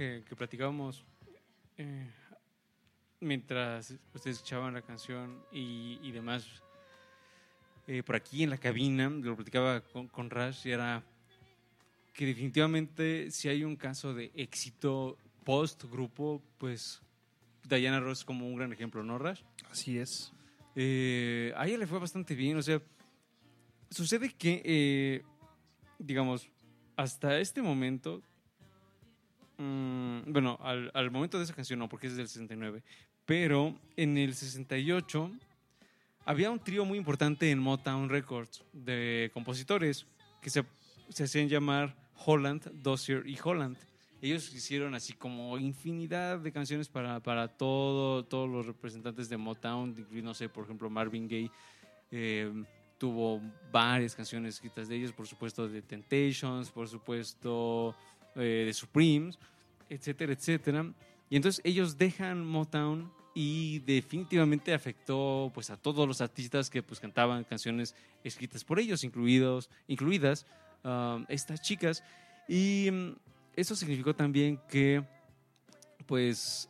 Que, que platicábamos eh, mientras ustedes escuchaban la canción y, y demás, eh, por aquí en la cabina, lo platicaba con, con Rash, y era que definitivamente si hay un caso de éxito post-grupo, pues Diana Ross es como un gran ejemplo, ¿no, Rash? Así es. Eh, a ella le fue bastante bien, o sea, sucede que, eh, digamos, hasta este momento, mm, bueno, al, momento de esa canción no, porque es del 69, pero en el 68 había un trío muy importante en Motown Records de compositores que se, hacían llamar Holland, Dossier y Holland. Ellos hicieron así como infinidad de canciones para, para todo, todos los representantes de Motown, no sé, por ejemplo, Marvin Gaye. eh, tuvo varias canciones escritas de ellos, por supuesto de Temptations, por supuesto eh, de Supremes, etcétera, etcétera. Y entonces ellos dejan Motown y definitivamente afectó pues a todos los artistas que pues cantaban canciones escritas por ellos, incluidos, incluidas um, estas chicas. Y mm, eso significó también que pues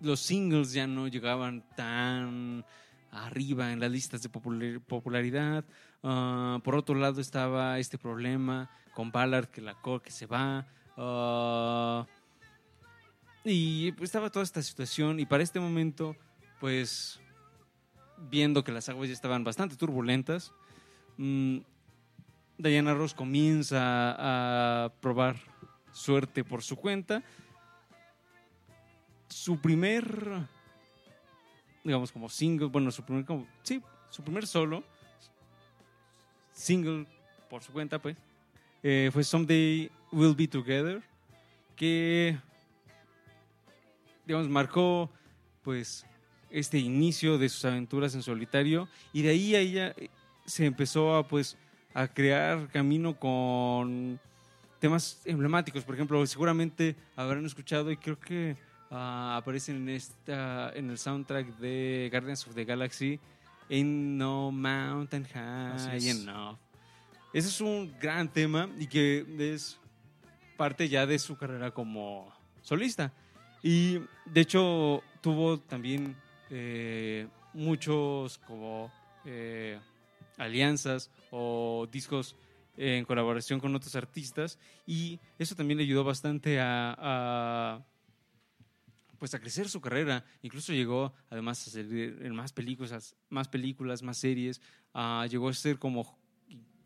los singles ya no llegaban tan arriba en las listas de popular- popularidad. Ah, por otro lado estaba este problema con Ballard que la co- que se va. Ah, y pues estaba toda esta situación y para este momento pues viendo que las aguas ya estaban bastante turbulentas, mm, Diana Ross comienza a probar suerte por su cuenta. Su primer, digamos como single, bueno, su primer, como, sí, su primer solo, single por su cuenta, pues, eh, fue Someday We'll Be Together, que, digamos, marcó, pues, este inicio de sus aventuras en solitario y de ahí a ella eh, se empezó a, pues, a crear camino con temas emblemáticos. Por ejemplo, seguramente habrán escuchado y creo que ah, aparecen en, esta, en el soundtrack de Guardians of the Galaxy, In No Mountain High. Enough. Ese es un gran tema y que es parte ya de su carrera como solista. Y de hecho tuvo también eh, muchos como eh, alianzas o discos en colaboración con otros artistas. Y eso también le ayudó bastante a, pues a crecer su carrera. Incluso llegó además a salir en más películas más películas más series. Ah, llegó a ser como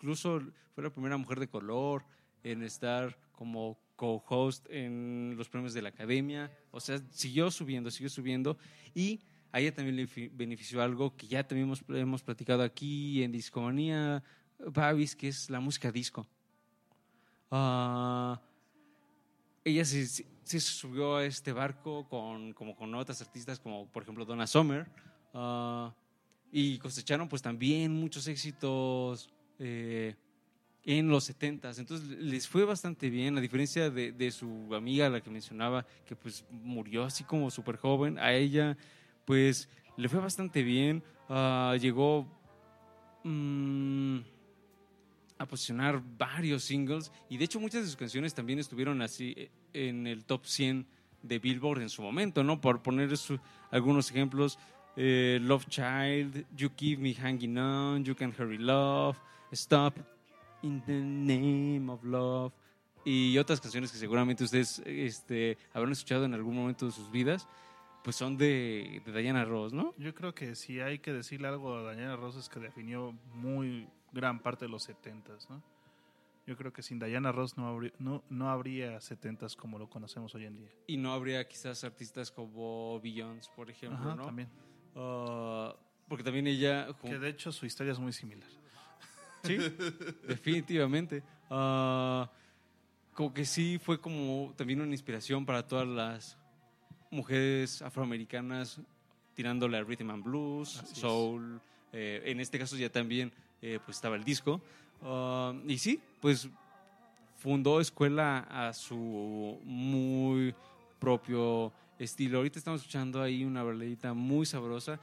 incluso fue la primera mujer de color en estar como co-host en los premios de la academia. O sea siguió subiendo siguió subiendo. Y a ella también le fi- benefició algo que ya también hemos, hemos platicado aquí en Discomanía, Babis, que es la música disco. Ah, ella se subió a este barco con, como con otras artistas, como por ejemplo Donna Summer, ah, y cosecharon pues también muchos éxitos eh, en los 70 Entonces les fue bastante bien, a diferencia de, de su amiga, la que mencionaba, que pues murió así como súper joven, a ella pues le fue bastante bien, ah, llegó mm, a posicionar varios singles y de hecho muchas de sus canciones también estuvieron así eh, en el top 100 de Billboard en su momento, ¿no? Por poner algunos ejemplos, eh, Love Child, You Keep Me Hanging On, You Can Hurry Love, Stop in the Name of Love y otras canciones que seguramente ustedes este, habrán escuchado en algún momento de sus vidas, pues son de, de Diana Ross, ¿no? Yo creo que si hay que decirle algo a Diana Ross es que definió muy gran parte de los 70s, ¿no? Yo creo que sin Diana Ross no habría, no, no habría 70s como lo conocemos hoy en día. Y no habría quizás artistas como Beyoncé, por ejemplo, Ajá, ¿no? también. Ah, porque también ella... Que de hecho su historia es muy similar. Sí, definitivamente. Ah, como que sí fue como también una inspiración para todas las mujeres afroamericanas tirándole al rhythm and blues, Así soul. eh, en este caso ya también eh, pues estaba el disco. Ah, y sí, pues fundó escuela a su muy propio estilo. Ahorita estamos escuchando ahí una baladita muy sabrosa.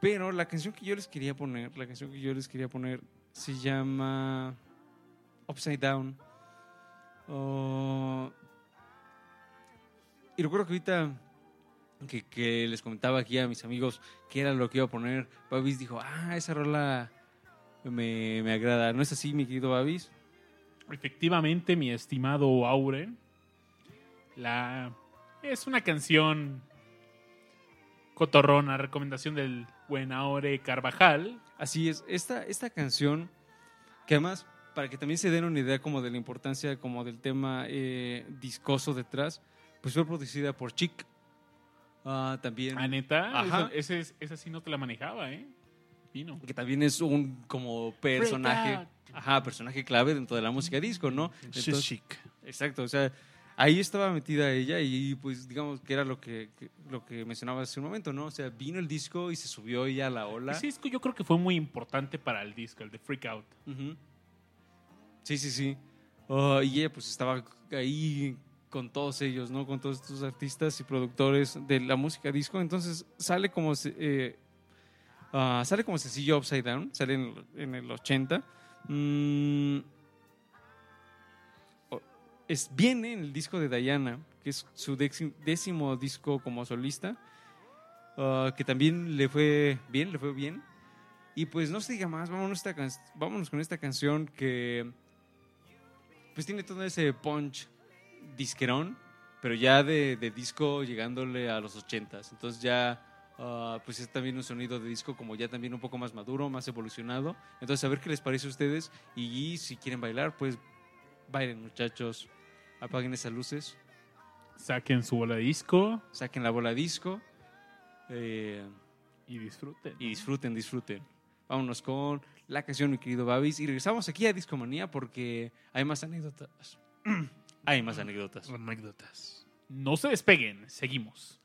Pero la canción que yo les quería poner, la canción que yo les quería poner se llama Upside Down. Oh, y recuerdo que ahorita que, que les comentaba aquí a mis amigos qué era lo que iba a poner, Babis dijo, ah, esa rola me, me agrada. ¿No es así, mi querido Babis? Efectivamente, mi estimado Aure, la es una canción cotorrona, recomendación del buen Aure Carvajal. Así es, esta, esta canción, que además, para que también se den una idea como de la importancia como del tema eh, discoso detrás, pues fue producida por Chic. Ah, también, Ah, neta, Ajá. esa, ese- esa sí no te la manejaba, ¿eh? Fino. que también es un como personaje, ajá, personaje clave dentro de la música disco, ¿no? Entonces- chic. Exacto, o sea, ahí estaba metida ella y pues digamos que era lo que, que- lo que mencionaba hace un momento, ¿no? O sea, vino el disco y se subió ella a la ola. Ese disco yo creo que fue muy importante para el disco, el de Freak Out. Sí, sí, sí. Ah, y ella pues estaba ahí con todos ellos, ¿no? Con todos estos artistas y productores de la música disco. Entonces sale como, eh, ah, sale como sencillo Upside Down, sale en, el- en el 80. Mm, es, viene en el disco de Diana, que es su décimo, disco como solista, ah, que también le fue bien, le fue bien. Y pues no se diga más, vámonos, esta can- vámonos con esta canción que pues tiene todo ese punch disquerón, pero ya de, disco llegándole a los ochentas. Entonces ya ah, pues es también un sonido de disco como ya también un poco más maduro, más evolucionado. Entonces a ver qué les parece a ustedes y si quieren bailar, pues bailen muchachos, apaguen esas luces, Saquen su bola de disco saquen la bola disco eh, y disfruten. y disfruten, disfruten. Vámonos con la canción, mi querido Babis. Y regresamos aquí a Discomanía porque hay más anécdotas. *clears throat* hay más anécdotas. Anécdotas. No se despeguen, seguimos.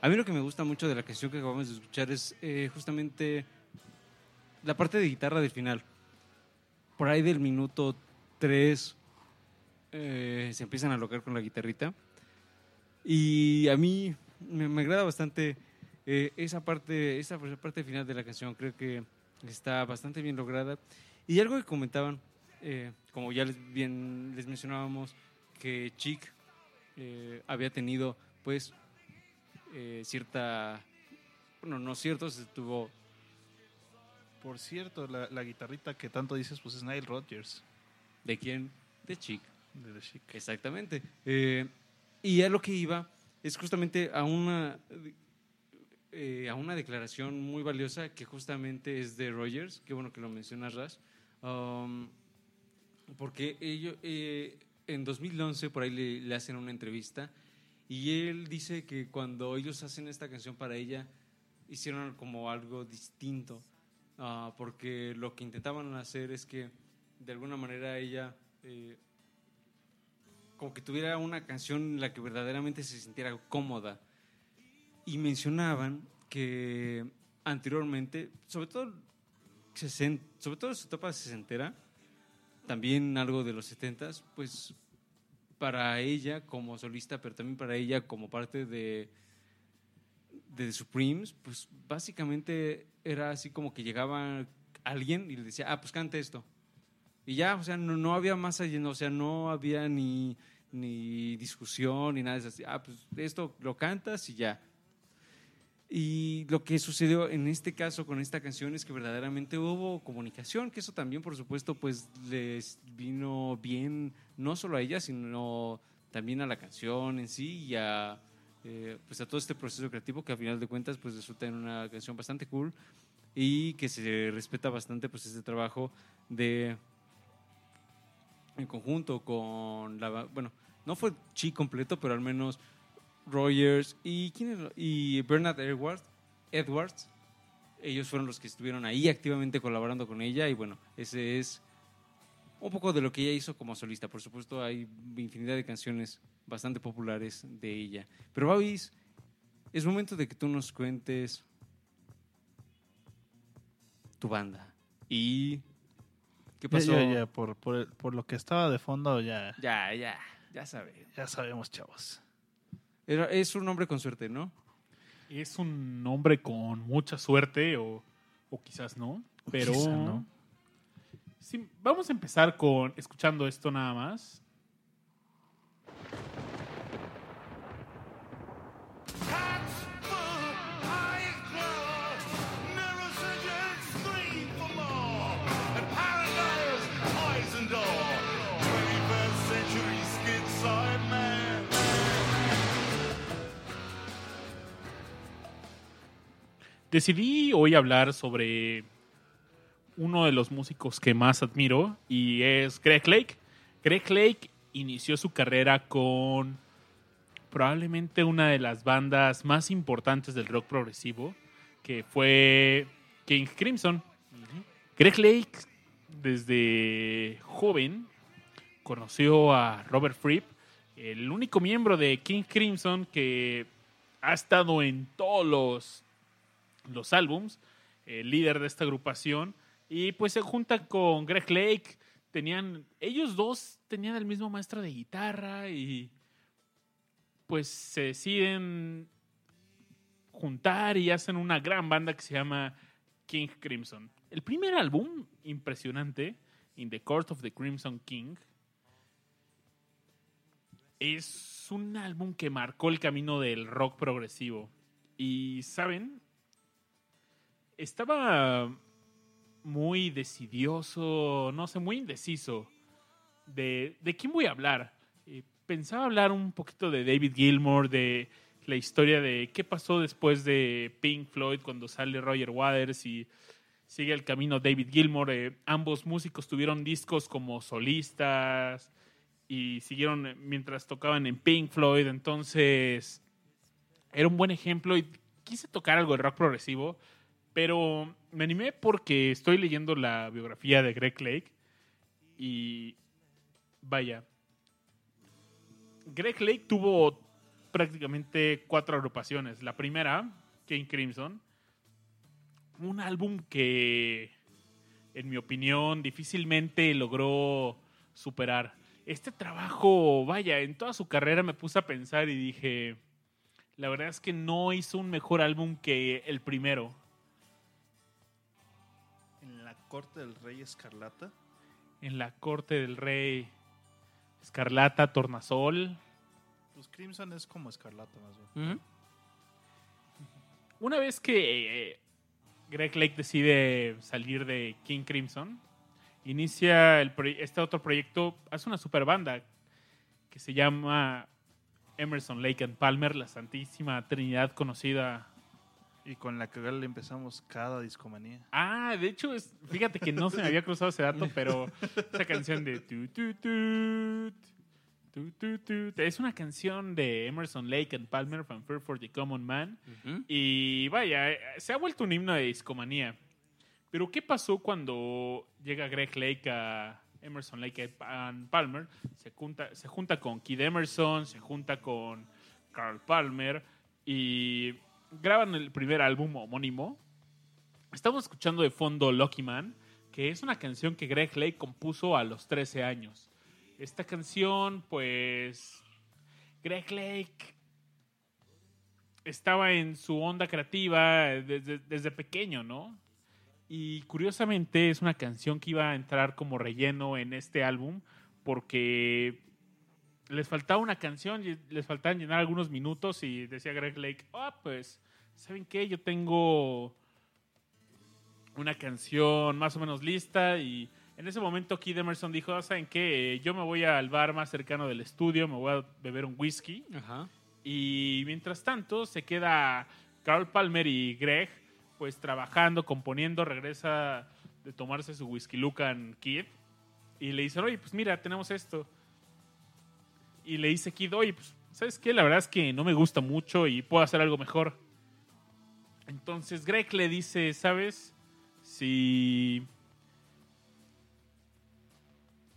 A mí lo que me gusta mucho de la canción que acabamos de escuchar es eh, justamente la parte de guitarra del final. Por ahí del minuto 3 se empiezan a locar con la guitarrita. Y a mí me, agrada bastante eh, esa, parte, esa parte final de la canción. Creo que está bastante bien lograda. Y algo que comentaban, eh, como ya les, bien les mencionábamos, que Chick eh, había tenido pues eh, cierta, bueno, no cierto, se tuvo Por cierto, la, la guitarrita que tanto dices, pues es Nile Rodgers. de quién, de Chick. De The Chic. Exactamente. Eh, y a lo que iba es justamente a una, a una declaración muy valiosa que justamente es de Rogers, qué bueno que lo mencionas, Ras, um, porque ello, eh, en 2011 por ahí le, le hacen una entrevista y él dice que cuando ellos hacen esta canción para ella, hicieron como algo distinto, ah, porque lo que intentaban hacer es que de alguna manera ella... eh, como que tuviera una canción en la que verdaderamente se sintiera cómoda. Y mencionaban que anteriormente, sobre todo, sobre todo en su etapa sesentera, también algo de los setentas, pues para ella como solista, pero también para ella como parte de, de The Supremes, pues básicamente era así como que llegaba alguien y le decía, ah, pues cante esto. Y ya, o sea, no, no había más allá, o sea, no había ni, ni discusión ni nada de eso. Ah, pues esto lo cantas y ya. Y lo que sucedió en este caso con esta canción es que verdaderamente hubo comunicación, que eso también, por supuesto, pues les vino bien, no solo a ella, sino también a la canción en sí y a, eh, pues a todo este proceso creativo que a final de cuentas pues resulta en una canción bastante cool y que se respeta bastante pues este trabajo de en conjunto con la bueno no fue Chi completo pero al menos Rogers y quién y Bernard Edwards Edwards ellos fueron los que estuvieron ahí activamente colaborando con ella y bueno ese es un poco de lo que ella hizo como solista por supuesto hay infinidad de canciones bastante populares de ella pero Babis es momento de que tú nos cuentes tu banda y qué pasó ya, ya, por, por, por lo que estaba de fondo, ya, ya, ya, ya sabes. ya sabemos, chavos. Era- es un hombre con suerte, ¿no? Es un hombre con mucha suerte o, o quizás no, pero Quizá no. Sí, vamos a empezar con escuchando esto nada más. Decidí hoy hablar sobre uno de los músicos que más admiro y es Greg Lake. Greg Lake inició su carrera con probablemente una de las bandas más importantes del rock progresivo, que fue King Crimson. Greg Lake, desde joven, conoció a Robert Fripp, el único miembro de King Crimson que ha estado en todos los, los álbums, el líder de esta agrupación, y pues se junta con Greg Lake. Tenían, ellos dos tenían el mismo maestro de guitarra y pues se deciden juntar y hacen una gran banda que se llama King Crimson. El primer álbum, impresionante, In the Court of the Crimson King, es un álbum que marcó el camino del rock progresivo. Y, ¿saben? Estaba muy decidioso, no sé, muy indeciso de, de quién voy a hablar. Eh, pensaba hablar un poquito de David Gilmour, de la historia de qué pasó después de Pink Floyd cuando sale Roger Waters y sigue el camino David Gilmour. Eh, ambos músicos tuvieron discos como solistas y siguieron mientras tocaban en Pink Floyd. Entonces, era un buen ejemplo y quise tocar algo de rock progresivo, pero me animé porque estoy leyendo la biografía de Greg Lake y vaya, Greg Lake tuvo prácticamente cuatro agrupaciones. La primera, King Crimson, un álbum que, en mi opinión, difícilmente logró superar. Este trabajo, vaya, en toda su carrera me puse a pensar y dije, la verdad es que no hizo un mejor álbum que el primero. Corte del rey Escarlata. En la corte del rey Escarlata, Tornasol. Pues Crimson es como Escarlata más bien. Ujú. Una vez que eh, Greg Lake decide salir de King Crimson, inicia el este otro proyecto, hace una super banda que se llama Emerson Lake and Palmer, la Santísima Trinidad conocida. Y con la que le empezamos cada discomanía. Ah, de hecho, es, fíjate que no se me había cruzado ese dato, pero esa canción de tu, tu, tu, tu, tu, tu, es una canción de Emerson Lake and Palmer, Fanfare for the Common Man. Y vaya, se ha vuelto un himno de discomanía. Pero ¿qué pasó cuando llega Greg Lake a Emerson Lake and Palmer? Se junta, se junta con Kid Emerson, se junta con Carl Palmer y graban el primer álbum homónimo. Estamos escuchando de fondo Lucky Man, que es una canción que Greg Lake compuso a los 13 años. Esta canción, pues, Greg Lake estaba en su onda creativa desde, desde pequeño, ¿no? Y curiosamente es una canción que iba a entrar como relleno en este álbum porque les faltaba una canción, y les faltaban llenar algunos minutos y decía Greg Lake, ah, pues, ¿saben qué? Yo tengo una canción más o menos lista y en ese momento Kid Emerson dijo, "Ah, ¿saben qué? Yo me voy al bar más cercano del estudio, me voy a beber un whisky Ajá. y mientras tanto se queda Carl Palmer y Greg pues trabajando, componiendo, regresa de tomarse su whisky Lucan Kid y le dicen, oye, pues mira, tenemos esto. Y le dice Kid, oye, pues, ¿sabes qué? La verdad es que no me gusta mucho y puedo hacer algo mejor. Entonces Greg le dice, ¿sabes? Si...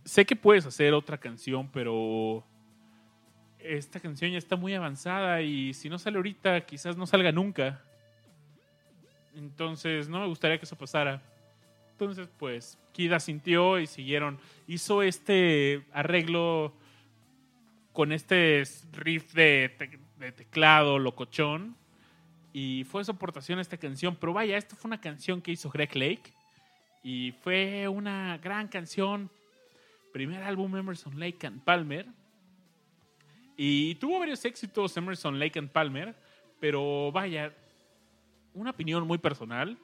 Sé que puedes hacer otra canción, pero esta canción ya está muy avanzada y si no sale ahorita, quizás no salga nunca. Entonces, no me gustaría que eso pasara. Entonces, pues, Kida sintió y siguieron. Hizo este arreglo con este riff de, te- de teclado locochón. Y fue su aportación a esta canción. Pero vaya, esta fue una canción que hizo Greg Lake. Y fue una gran canción. Primer álbum Emerson Lake and Palmer. Y tuvo varios éxitos Emerson, Lake and Palmer, pero vaya, una opinión muy personal.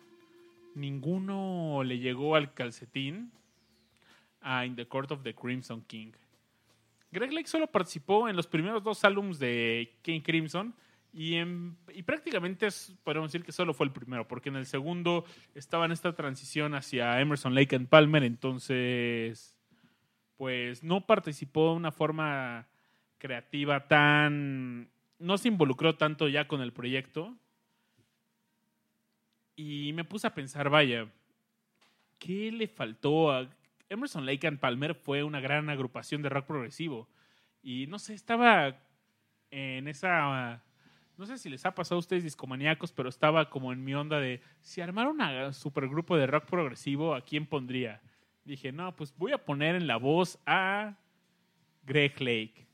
Ninguno le llegó al calcetín a In the Court of the Crimson King. Greg Lake solo participó en los primeros dos álbumes de King Crimson y prácticamente es- podemos decir que solo fue el primero, porque en el segundo estaba en esta transición hacia Emerson, Lake and Palmer, entonces pues no participó de una forma creativa tan... no se involucró tanto ya con el proyecto. Y me puse a pensar, vaya, ¿qué le faltó a... Emerson Lake and Palmer fue una gran agrupación de rock progresivo. Y no sé, estaba en esa... No sé si les ha pasado a ustedes discomaníacos, pero estaba como en mi onda de, si armara un supergrupo de rock progresivo, ¿a quién pondría? Dije, no, pues voy a poner en la voz a Greg Lake.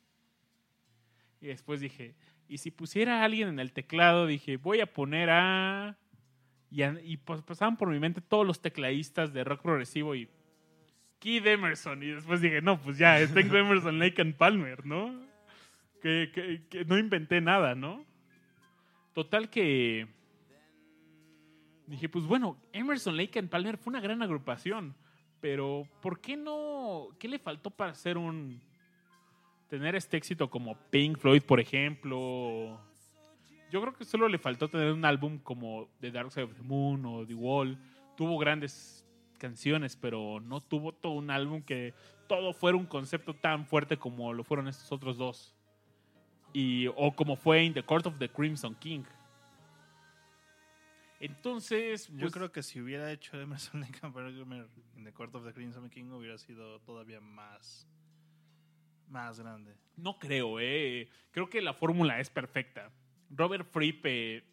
Y después dije, y si pusiera a alguien en el teclado, dije, voy a poner a... Y, a- y pasaban por mi mente todos los tecladistas de rock progresivo y Kid Emerson. Y después dije, no, pues ya, tengo Emerson, Lake and Palmer, ¿no? Que, que- no inventé nada, ¿no? Total que... Dije, pues bueno, Emerson, Lake and Palmer fue una gran agrupación, pero ¿por qué no? ¿Qué le faltó para hacer un... tener este éxito como Pink Floyd, por ejemplo? Yo creo que solo le faltó tener un álbum como The Dark Side of the Moon o The Wall. Tuvo grandes canciones, pero no tuvo todo un álbum que todo fuera un concepto tan fuerte como lo fueron estos otros dos. Y, o como fue In the Court of the Crimson King. Entonces, Yo pues, creo que si hubiera hecho Emerson Lake en The Court of the Crimson King hubiera sido todavía más más grande. No creo, eh. Creo que la fórmula es perfecta. Robert Fripp eh,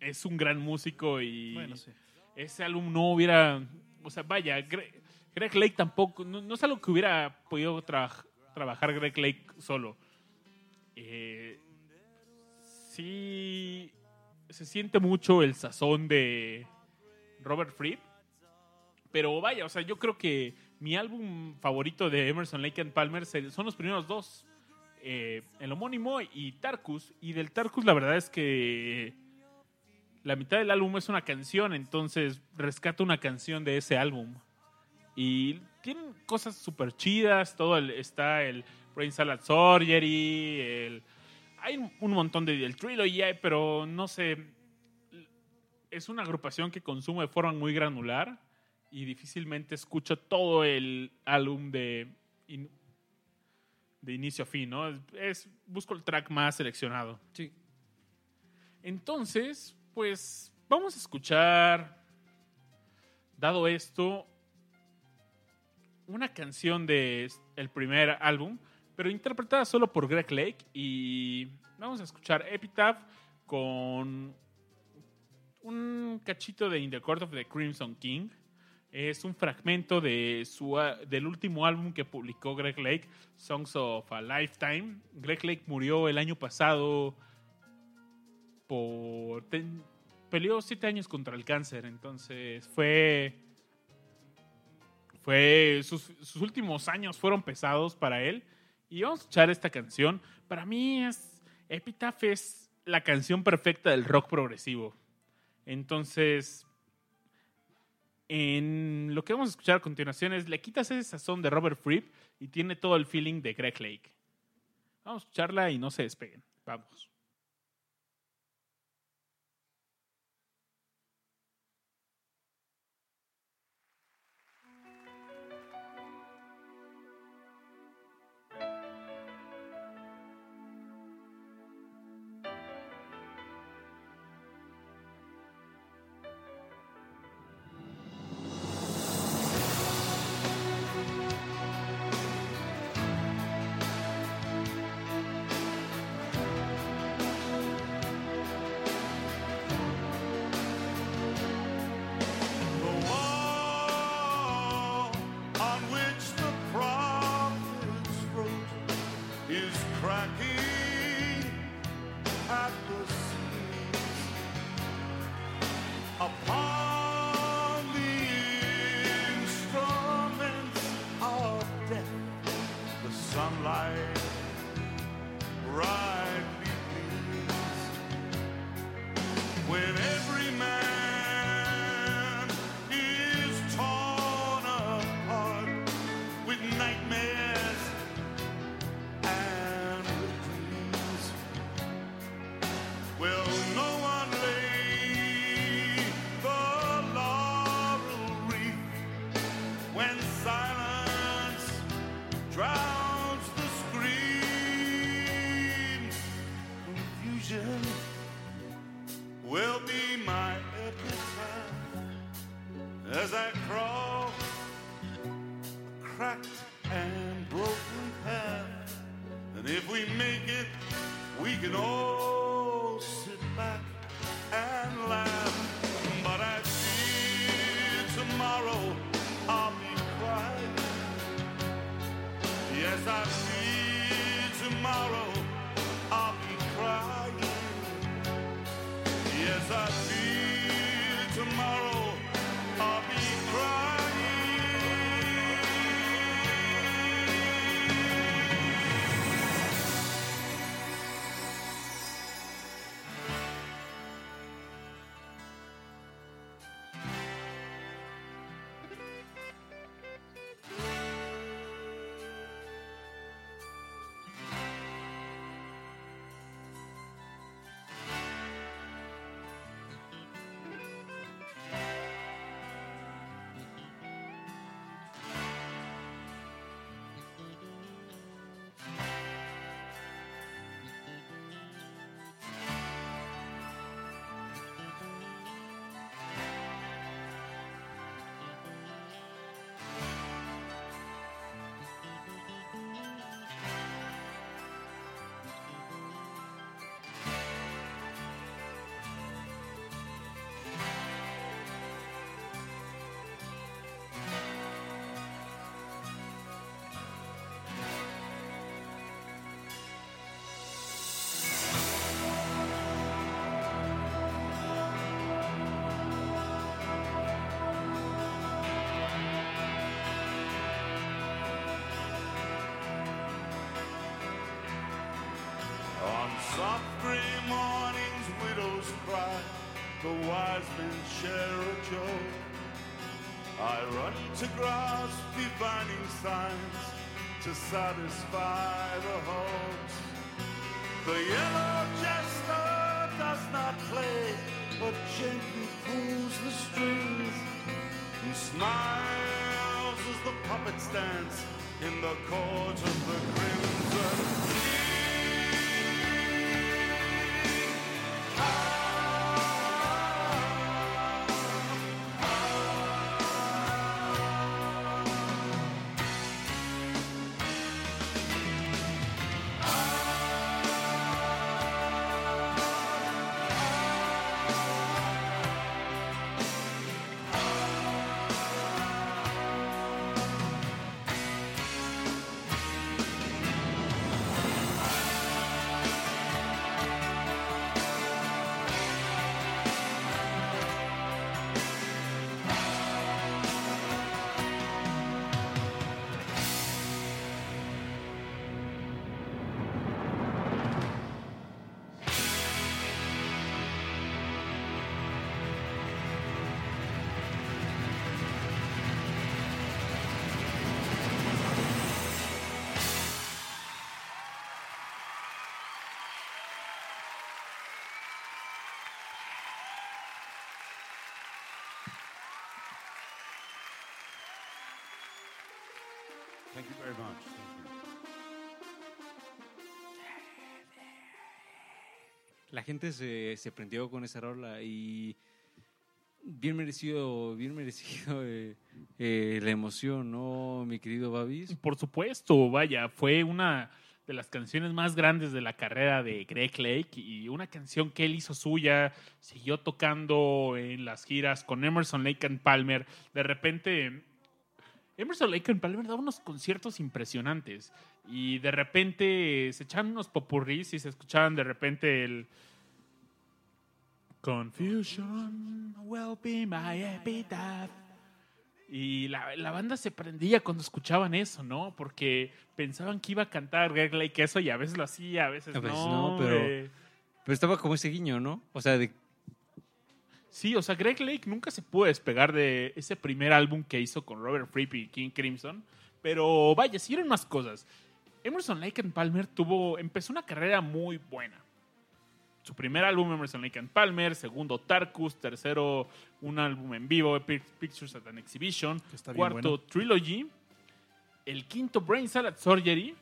es un gran músico y Bueno, sí. ese álbum no hubiera. O sea, vaya, Gre- Greg Lake tampoco. No, es algo que hubiera podido traba- trabajar Greg Lake solo. Eh, sí. Se siente mucho el sazón de Robert Fripp. Pero vaya, o sea, yo creo que mi álbum favorito de Emerson Lake and Palmer son los primeros dos. eh, el homónimo y Tarkus. Y del Tarkus la verdad es que la mitad del álbum es una canción, entonces rescata una canción de ese álbum. Y tienen cosas súper chidas, todo el- está el Brain Salad Surgery, el, hay un montón de el Trilogy, pero no sé, es una agrupación que consume de forma muy granular y difícilmente escucho todo el álbum de, in- de inicio a fin, ¿no? Es- busco el track más seleccionado. Sí. Entonces, pues vamos a escuchar, dado esto, una canción de el primer álbum, pero interpretada solo por Greg Lake y vamos a escuchar Epitaph con un cachito de In the Court of the Crimson King. Es un fragmento de su, del último álbum que publicó Greg Lake, Songs of a Lifetime. Greg Lake murió el año pasado por ten- peleó siete años contra el cáncer, entonces fue fue sus, últimos años fueron pesados para él y vamos a escuchar esta canción. Para mí es Epitaph es la canción perfecta del rock progresivo. Entonces en lo que vamos a escuchar a continuación es le quitas ese sazón de Robert Fripp y tiene todo el feeling de Greg Lake. Vamos a escucharla y no se despeguen. Vamos. Soft gray mornings, widows cry, the wise men share a joke. I run to grasp divining signs to satisfy the hopes. The yellow jester does not play, but gently pulls the strings. He smiles as the puppets dance in the court of the crimson you very much. Thank you. La gente se, se prendió con esa rola y bien merecido, bien merecido eh, eh, la emoción, ¿no, mi querido Babis? Por supuesto, vaya, fue una de las canciones más grandes de la carrera de Greg Lake y una canción que él hizo suya, siguió tocando en las giras con Emerson Lake and Palmer. De repente, Emerson Lake and Palmer daba unos conciertos impresionantes y de repente se echaban unos popurris y se escuchaban de repente el Confusion will be my epitaph. Y la, la banda se prendía cuando escuchaban eso, ¿no? Porque pensaban que iba a cantar Greg Lake eso y a veces lo hacía, a veces, A veces no. no, pero-. Pero estaba como ese guiño, ¿no? O sea, de, Sí, o sea, Greg Lake nunca se pudo despegar de ese primer álbum que hizo con Robert Fripp y King Crimson. Pero vaya, siguieron más cosas. Emerson Lake and Palmer tuvo, empezó una carrera muy buena. Su primer álbum, Emerson Lake and Palmer. Segundo, Tarkus. Tercero, un álbum en vivo, Epic Pictures at an Exhibition. Está Cuarto, bueno. Trilogy. El quinto, Brain Salad Surgery.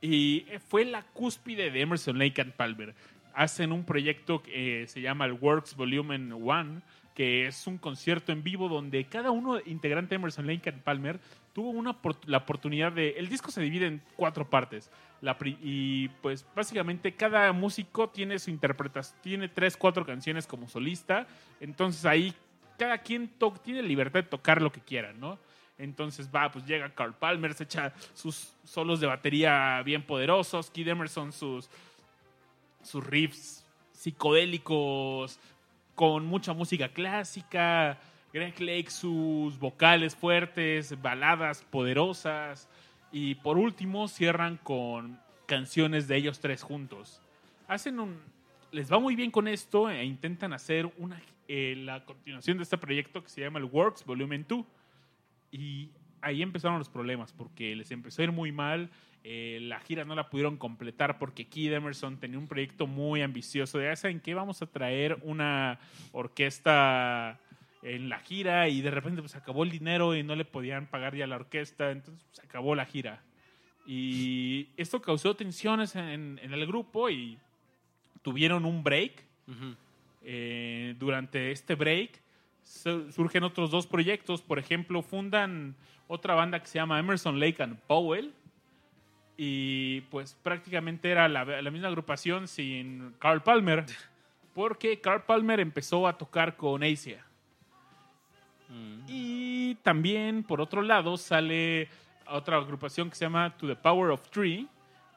Y fue la cúspide de Emerson Lake and Palmer. Hacen un proyecto que eh, se llama el Works Volume 1, que es un concierto en vivo donde cada uno integrante de Emerson Lake and Palmer tuvo una, la oportunidad de... El disco se divide en cuatro partes. La y pues básicamente cada músico tiene su interpretación, tiene tres, cuatro canciones como solista. Entonces ahí cada quien tiene libertad de tocar lo que quiera, ¿no? Entonces va, pues llega Carl Palmer, se echa sus solos de batería bien poderosos, Kid Emerson sus, sus riffs psicodélicos con mucha música clásica, Greg Lake sus vocales fuertes, baladas poderosas y por último cierran con canciones de ellos tres juntos. Hacen un les va muy bien con esto e intentan hacer una eh, la continuación de este proyecto que se llama el Works Volumen 2 y ahí empezaron los problemas porque les empezó a ir muy mal. eh, la gira no la pudieron completar porque Kid Emerson tenía un proyecto muy ambicioso de, "Ah, ¿saben qué? Vamos a traer una orquesta en la gira y de repente pues acabó el dinero y no le podían pagar ya la orquesta, entonces se acabó la gira. Y esto causó tensiones en, en el grupo y tuvieron un break. Eh, durante este break su- surgen otros dos proyectos. Por ejemplo, fundan otra banda que se llama Emerson Lake and Powell. Y pues prácticamente era la, la misma agrupación sin Carl Palmer. *laughs* Porque Carl Palmer empezó a tocar con Asia. Y también, por otro lado, sale otra agrupación que se llama To the Power of Three,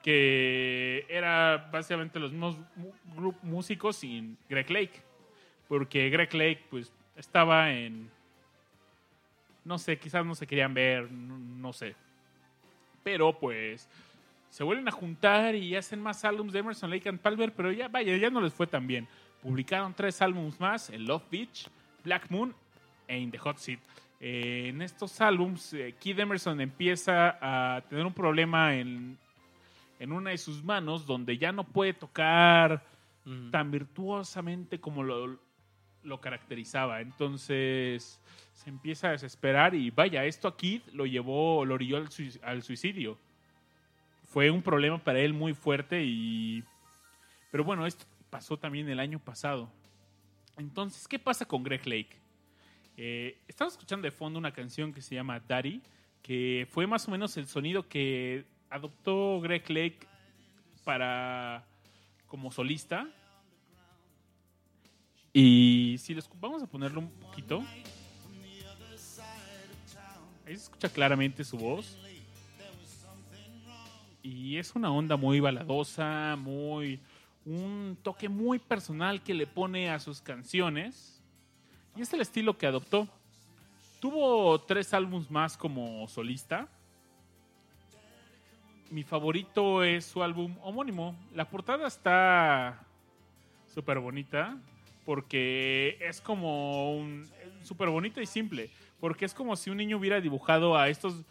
que era básicamente los mismos músicos sin Greg Lake. Porque Greg Lake, pues, estaba en. No sé, quizás no se querían ver, no, no sé. Pero, pues, se vuelven a juntar y hacen más álbumes de Emerson, Lake and Palmer, pero ya, vaya, ya no les fue tan bien. Publicaron tres álbumes más, el Love Beach, Black Moon e In the Hot Seat. Eh, en estos álbumes, eh, Keith Emerson empieza a tener un problema en, en una de sus manos donde ya no puede tocar tan virtuosamente como lo, lo caracterizaba. Entonces se empieza a desesperar y vaya, esto a Keith lo llevó, lo orilló al suicidio. Fue un problema para él muy fuerte y... Pero bueno, esto pasó también el año pasado. Entonces, ¿qué pasa con Greg Lake? Eh, estamos escuchando de fondo una canción que se llama Daddy, que fue más o menos el sonido que adoptó Greg Lake para como solista. Y si les vamos a ponerlo un poquito. Ahí se escucha claramente su voz. Y es una onda muy baladosa, muy un toque muy personal que le pone a sus canciones. Y es el estilo que adoptó. Tuvo tres álbumes más como solista. Mi favorito es su álbum homónimo. La portada está súper bonita porque es como un súper bonita y simple porque es como si un niño hubiera dibujado a estos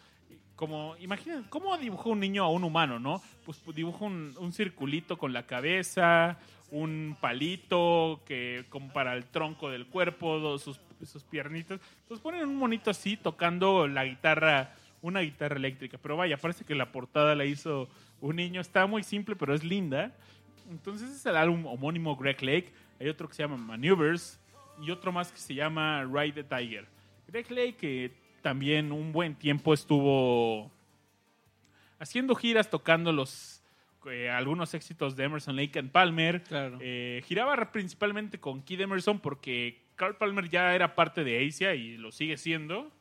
como imaginen cómo dibuja un niño a un humano no pues dibuja un, circulito con la cabeza un palito que como para el tronco del cuerpo sus, sus piernitas. Entonces ponen un monito así tocando la guitarra una guitarra eléctrica pero vaya parece que la portada la hizo un niño. Está muy simple pero es linda. Entonces es el álbum homónimo Greg Lake. Hay otro que se llama Maneuvers y otro más que se llama Ride the Tiger. Greg Lake que también un buen tiempo estuvo haciendo giras tocando los eh, algunos éxitos de Emerson Lake and Palmer. Claro. Eh, giraba principalmente con Kid Emerson porque Carl Palmer ya era parte de Asia y lo sigue siendo.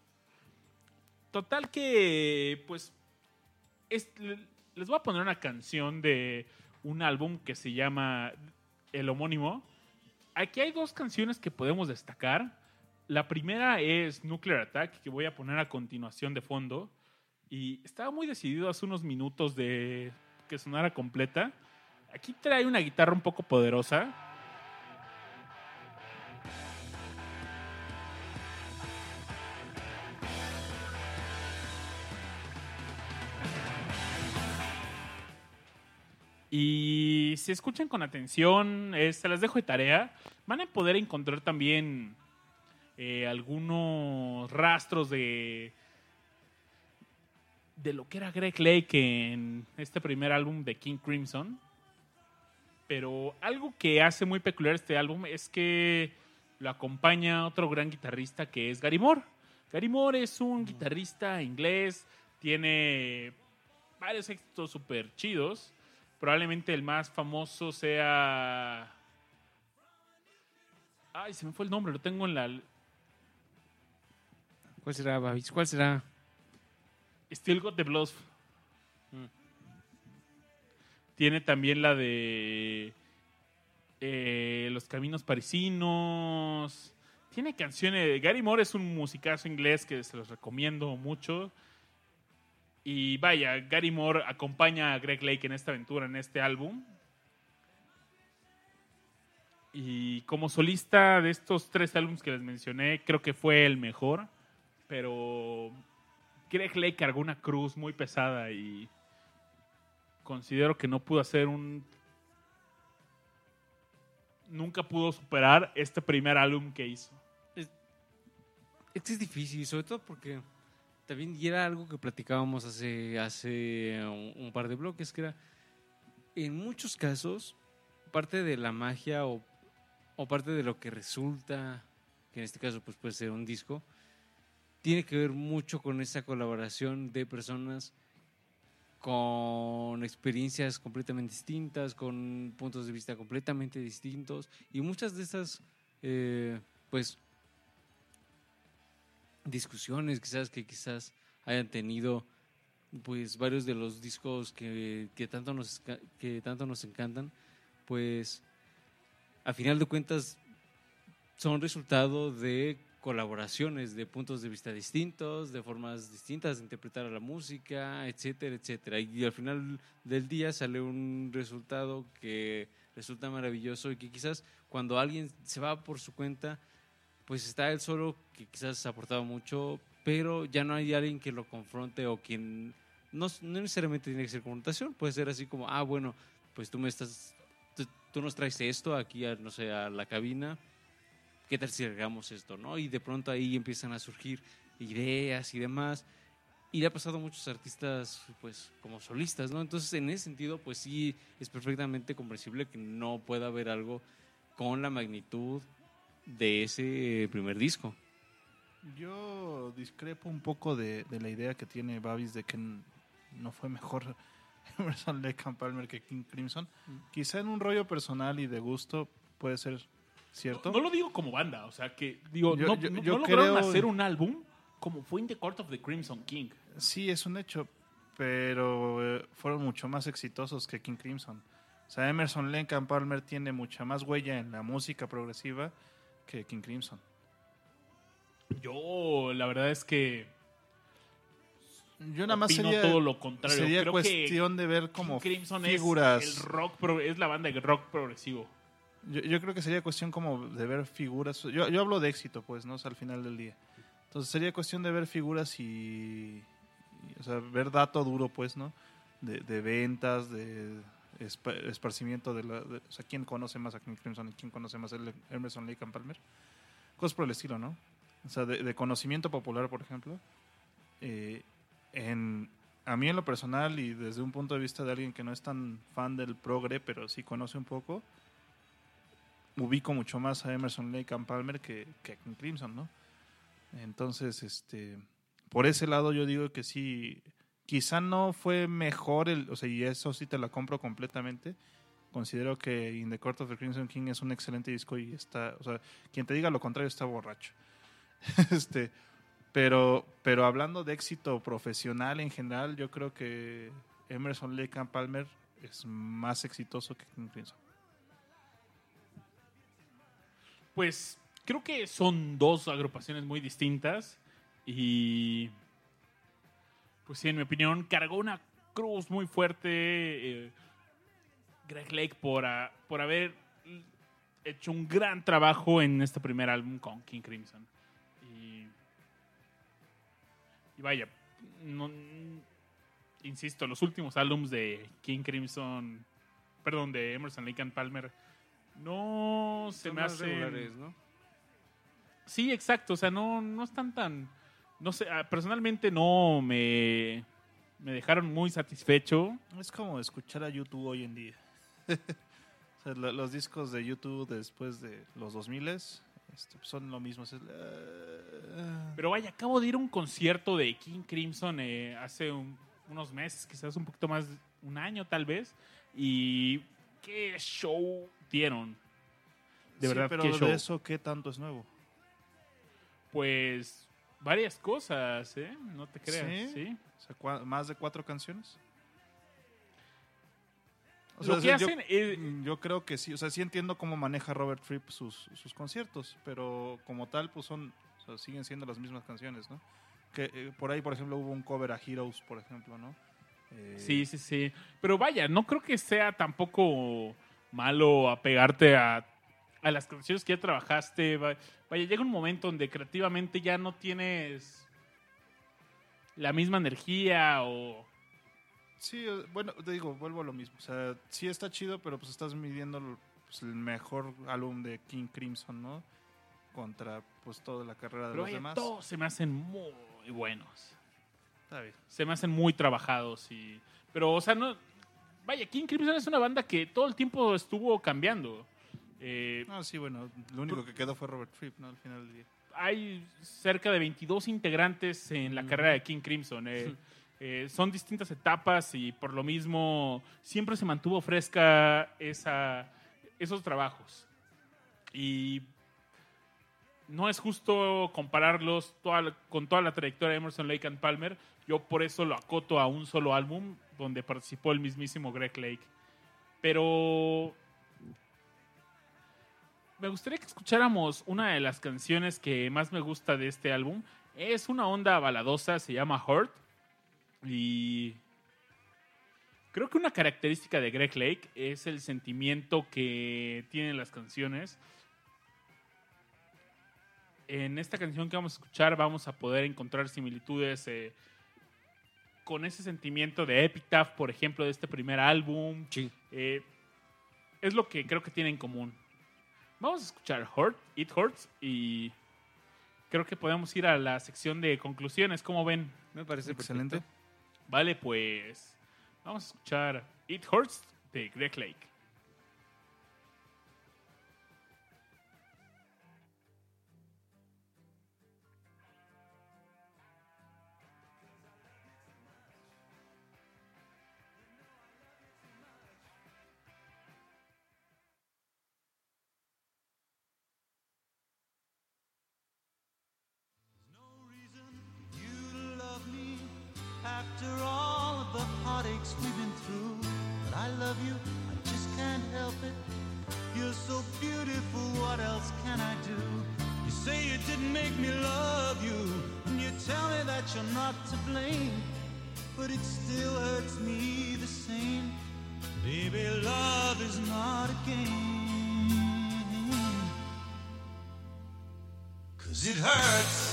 Total que, pues, es- les voy a poner una canción de un álbum que se llama el homónimo. Aquí hay dos canciones que podemos destacar. La primera es Nuclear Attack, que voy a poner a continuación de fondo. Y estaba muy decidido hace unos minutos de que sonara completa. Aquí trae una guitarra un poco poderosa. Y si escuchan con atención, eh, se las dejo de tarea. Van a poder encontrar también eh, algunos rastros de de lo que era Greg Lake en este primer álbum de King Crimson. Pero algo que hace muy peculiar este álbum es que lo acompaña otro gran guitarrista que es Gary Moore. Gary Moore es un guitarrista inglés, tiene varios éxitos súper chidos. Probablemente el más famoso sea. Ay, se me fue el nombre, lo tengo en la. ¿Cuál será, Babis? ¿Cuál será? Still Got the Blues. Tiene también la de eh, Los Caminos Parisinos. Tiene canciones. Gary Moore es un musicazo inglés que se los recomiendo mucho. Y vaya, Gary Moore acompaña a Greg Lake en esta aventura, en este álbum. Y como solista de estos tres álbumes que les mencioné, creo que fue el mejor. Pero Greg Lake cargó una cruz muy pesada y considero que no pudo hacer un... Nunca pudo superar este primer álbum que hizo. Es es difícil, sobre todo porque también y era algo que platicábamos hace, hace un, par de bloques, que era, en muchos casos, parte de la magia o, o parte de lo que resulta, que en este caso pues puede ser un disco, tiene que ver mucho con esa colaboración de personas con experiencias completamente distintas, con puntos de vista completamente distintos y muchas de esas, eh, pues, discusiones quizás que quizás hayan tenido pues varios de los discos que, que tanto nos que tanto nos encantan pues a final de cuentas son resultado de colaboraciones de puntos de vista distintos, de formas distintas de interpretar a la música, etcétera, etcétera. Y al final del día sale un resultado que resulta maravilloso y que quizás cuando alguien se va por su cuenta, pues está él solo, que quizás ha aportado mucho, pero ya no hay alguien que lo confronte o quien no, no necesariamente tiene que ser confrontación, puede ser así como, ah, bueno, pues tú me estás, tú, tú nos traes esto aquí, a, no sé, a la cabina, ¿qué tal si agregamos esto, no? Y de pronto ahí empiezan a surgir ideas y demás. Y le ha pasado a muchos artistas, pues, como solistas, ¿no? Entonces, en ese sentido, pues sí, es perfectamente comprensible que no pueda haber algo con la magnitud de ese primer disco. Yo discrepo un poco de, de la idea que tiene Babis de que no fue mejor *laughs* Emerson Lake and Palmer que King Crimson. Quizá en un rollo personal y de gusto puede ser cierto. No lo digo como banda, o sea que digo, Yo- no, yo- no- yo no lograron creo- hacer un álbum como fue In the Court of the Crimson King. Sí, es un hecho, pero eh, fueron mucho más exitosos que King Crimson. O sea, Emerson Lake and Palmer tiene mucha más huella en la música progresiva que King Crimson. Yo, la verdad es que Yo nada más sería, todo lo contrario. sería Creo cuestión de ver como King Crimson figuras. es el rock pro- es la banda de rock progresivo. Yo, yo creo que sería cuestión como de ver figuras. Yo, yo hablo de éxito, pues, ¿no? O sea, al final del día. Entonces sería cuestión de ver figuras y, y, o sea, ver dato duro, pues, ¿no? De, de ventas, de espa- esparcimiento de la... de- o sea, ¿quién conoce más a King Crimson y quién conoce más a Emerson Lake and Palmer? Cosas por el estilo, ¿no? O sea, de, de conocimiento popular, por ejemplo. Eh, en, a mí en lo personal y desde un punto de vista de alguien que no es tan fan del progre, pero sí conoce un poco, ubico mucho más a Emerson Lake and Palmer que, que a King Crimson, ¿no? Entonces, este, por ese lado yo digo que sí, quizá no fue mejor, el, o sea, y eso sí te la compro completamente. Considero que In the Court of the Crimson King es un excelente disco y está, o sea, quien te diga lo contrario está borracho. *laughs* este, pero, pero hablando de éxito profesional en general, yo creo que Emerson Lake and Palmer es más exitoso que King Crimson. Pues creo que son dos agrupaciones muy distintas y pues sí, en mi opinión cargó una cruz muy fuerte eh, Greg Lake por, a- por haber hecho un gran trabajo en este primer álbum con King Crimson. Y, y vaya, no- insisto, los últimos álbums de King Crimson, perdón, de Emerson Lake and Palmer, no se me hacen... regulares, ¿no? Sí, exacto. O sea, no, no están tan. No sé, ah, personalmente no me, me dejaron muy satisfecho. Es como escuchar a YouTube hoy en día. *laughs* O sea, lo- los discos de YouTube después de los 2000 este, son lo mismo. ah, Pero vaya, acabo de ir a un concierto de King Crimson eh, hace un- unos meses, quizás un poquito más, un año tal vez. Y qué show dieron. De sí, verdad, pero qué de eso, ¿qué tanto es nuevo? Pues varias cosas, ¿eh? No te creas, ¿Sí? ¿sí? O sea, ¿Más de cuatro canciones? O Lo sea, que yo- hacen es- mm, Yo creo que sí, o sea, sí entiendo cómo maneja Robert Fripp sus, sus conciertos, pero como tal, pues son, o sea, siguen siendo las mismas canciones, ¿no? Que eh, por ahí, por ejemplo, hubo un cover a Heroes, por ejemplo, ¿no? Eh, Sí, sí, sí. Pero vaya, no creo que sea tampoco malo apegarte a, a las canciones que ya trabajaste. Va- Vaya, llega un momento donde creativamente ya no tienes la misma energía o... Sí, eh, bueno, te digo, vuelvo a lo mismo. O sea, sí está chido, pero pues estás midiendo el, pues, el mejor álbum de King Crimson, ¿no? Contra pues toda la carrera de Pero los demás. todos se me hacen muy buenos. Está bien. Se me hacen muy trabajados y... Pero, o sea, no... Vaya, King Crimson es una banda que todo el tiempo estuvo cambiando. Eh, No, sí, bueno, lo único que quedó fue Robert Fripp, ¿no? Al final del día. hay cerca de 22 integrantes en la carrera de King Crimson. eh. *laughs* Eh, son distintas etapas y por lo mismo siempre se mantuvo fresca esa, esos trabajos. Y no es justo compararlos toda con toda la trayectoria de Emerson Lake and Palmer. Yo por eso lo acoto a un solo álbum donde participó el mismísimo Greg Lake. Pero me gustaría que escucháramos una de las canciones que más me gusta de este álbum. Es una onda baladosa, se llama Hurt. Y creo que una característica de Greg Lake es el sentimiento que tienen las canciones. En esta canción que vamos a escuchar vamos a poder encontrar similitudes eh, con ese sentimiento de Epitaph, por ejemplo, de este primer álbum. Sí. Eh, es lo que creo que tienen en común. Vamos a escuchar Hurt, It Hurts y creo que podemos ir a la sección de conclusiones. ¿Cómo ven? Me parece Excelente. perfecto. Vale, pues vamos a escuchar It Hurts de Greg Lake. Didn't make me love you, and you tell me that you're not to blame. But it still hurts me the same. Baby, love is not a game. Cause it hurts.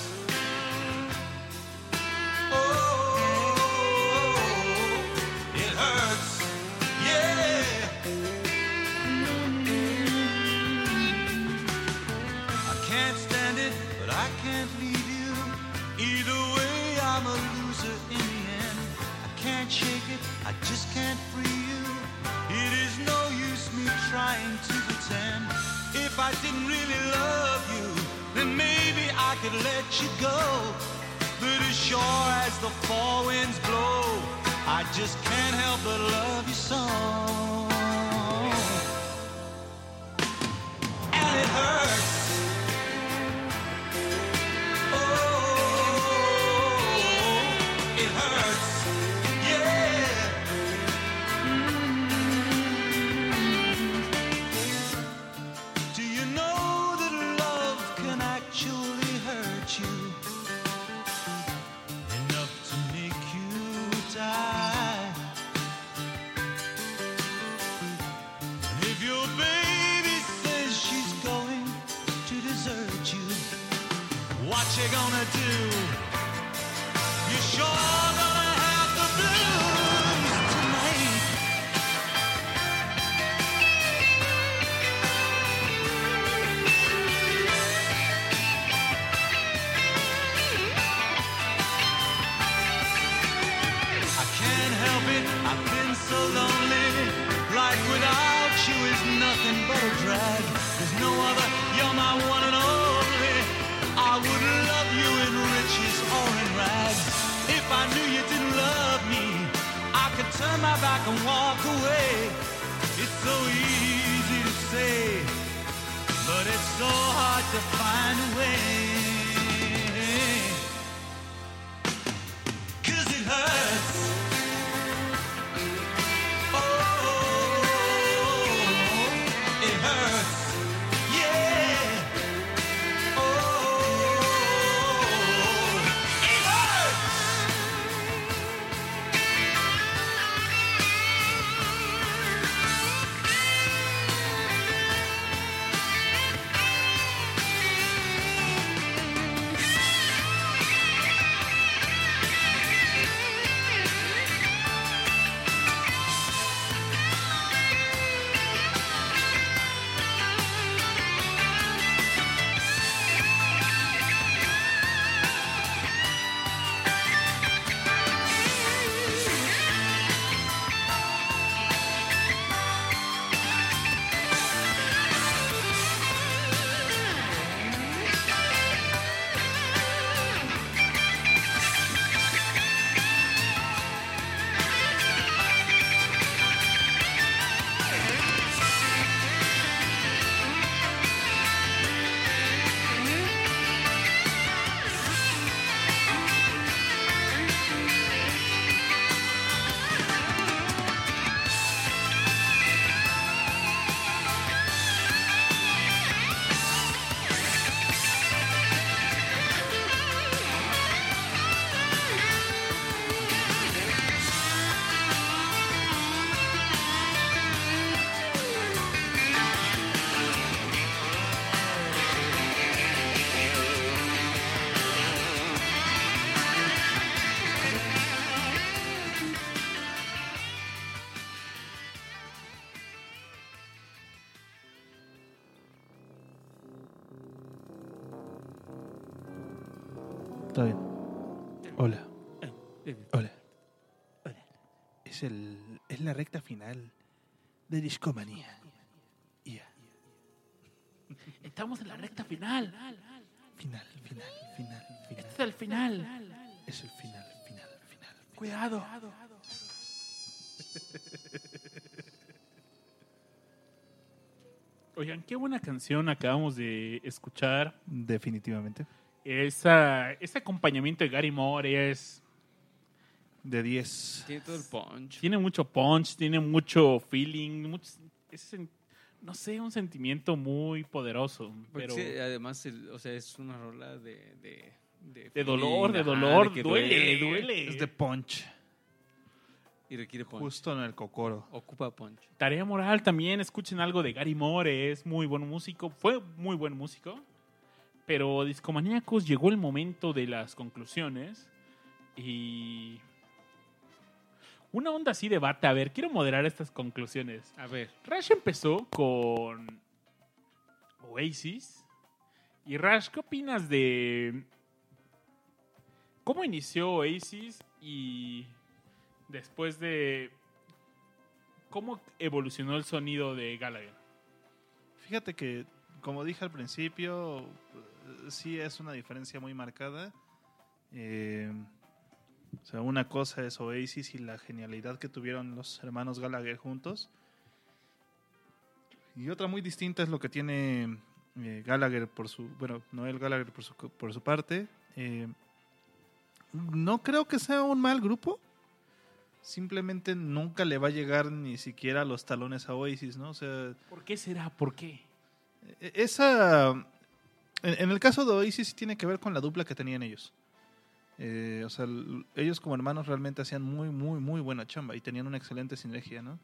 De Discomanía. Ya. Estamos en la recta final. Final, final, final, Este final. es el final. Es el final, final, final. Cuidado. *laughs* Oigan, qué buena canción acabamos de escuchar. Definitivamente. Esa, ese acompañamiento de Gary Moore es, De 10. Tiene todo el punch. tiene mucho punch, tiene mucho feeling, mucho, es, no sé, un sentimiento muy poderoso. Pero sí, además, el- o sea, es una rola de... De, de dolor, de dolor, que duele, duele. Es de punch. Y requiere punch. Justo en el cocoro. Ocupa punch. Tarea moral también, escuchen algo de Gary Moore, es muy buen músico, fue muy buen músico. Pero Discomaníacos llegó el momento de las conclusiones y una onda así de bata. A ver, quiero moderar estas conclusiones. A ver. Rush empezó con Oasis. Y Rush, ¿qué opinas de cómo inició Oasis y después de cómo evolucionó el sonido de Gallagher? Fíjate que, como dije al principio, eh, sí es una diferencia muy marcada. Eh, o sea, una cosa es Oasis y la genialidad que tuvieron los hermanos Gallagher juntos. Y otra muy distinta es lo que tiene eh, Gallagher por su, bueno, Noel Gallagher por su, por su parte. Eh, no creo que sea un mal grupo. Simplemente nunca le va a llegar ni siquiera a los talones a Oasis, ¿no? O sea, ¿Por qué será? ¿Por qué? e- Esa. En, en el caso de Oasis tiene que ver con la dupla que tenían ellos. Eh, o sea, ellos como hermanos realmente hacían muy, muy, muy buena chamba y tenían una excelente sinergia, ¿no?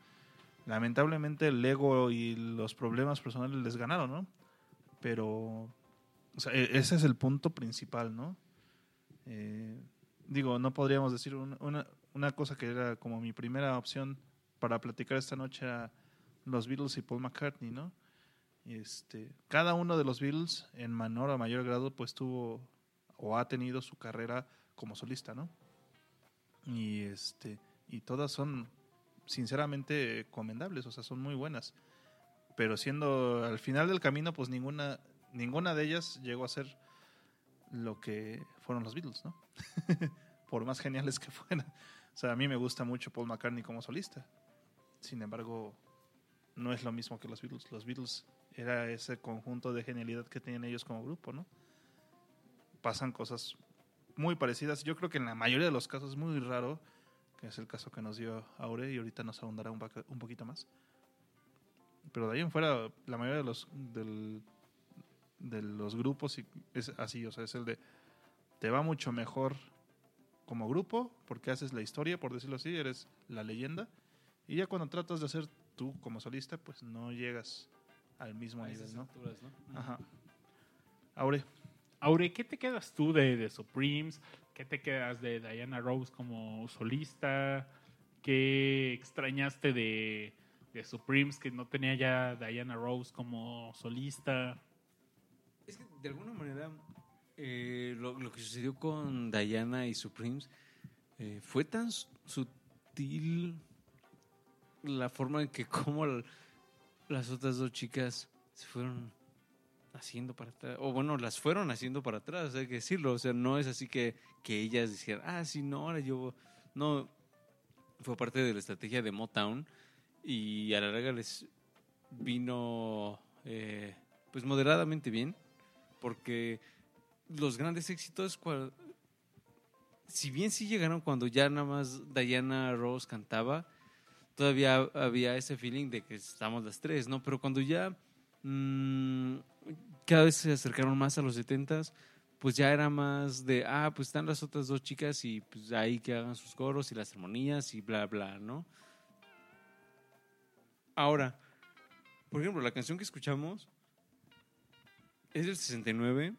Lamentablemente el ego y los problemas personales les ganaron, ¿no? Pero. O sea, e- ese es el punto principal, ¿no? Eh, digo, no podríamos decir un- una, una cosa que era como mi primera opción para platicar esta noche a los Beatles y Paul McCartney, ¿no? Este, cada uno de los Beatles, en menor o mayor grado, pues tuvo o ha tenido su carrera como solista, ¿no? Y este, y todas son sinceramente comendables, o sea, son muy buenas. Pero siendo al final del camino, pues ninguna, ninguna de ellas llegó a ser lo que fueron los Beatles, ¿no? *laughs* Por más geniales que fueran. O sea, a mí me gusta mucho Paul McCartney como solista. Sin embargo, no es lo mismo que los Beatles. Los Beatles era ese conjunto de genialidad que tenían ellos como grupo, ¿no? Pasan cosas muy parecidas. Yo creo que en la mayoría de los casos es muy raro, que es el caso que nos dio Aure y ahorita nos ahondará un, un poquito más. Pero de ahí en fuera, la mayoría de los, del- de los grupos es así, o sea, es el de te va mucho mejor como grupo porque haces la historia, por decirlo así, eres la leyenda. Y ya cuando tratas de hacer tú como solista, pues no llegas al mismo A nivel, ¿no? alturas, ¿no? Ajá. Aure, Aure, ¿qué te quedas tú de, de Supremes? ¿Qué te quedas de Diana Rose como solista? ¿Qué extrañaste de, de Supremes que no tenía ya Diana Rose como solista? Es que de alguna manera eh, lo, que sucedió con Diana y Supremes eh, fue tan sutil la forma en que *laughs* como las otras dos chicas se fueron haciendo para atrás, o bueno, las fueron haciendo para atrás, hay que decirlo, o sea, no es así que, que ellas dijeran, ah, sí, no, ahora yo, no, fue parte de la estrategia de Motown y a la larga les vino eh, pues moderadamente bien porque los grandes éxitos, si bien sí llegaron cuando ya nada más Diana Rose cantaba, todavía había ese feeling de que estamos las tres, ¿no? Pero cuando ya mm, cada vez se acercaron más a los setentas, pues ya era más de, ah, pues están las otras dos chicas y pues ahí que hagan sus coros y las armonías y bla, bla, ¿no? Ahora, por ejemplo, la canción que escuchamos es del 69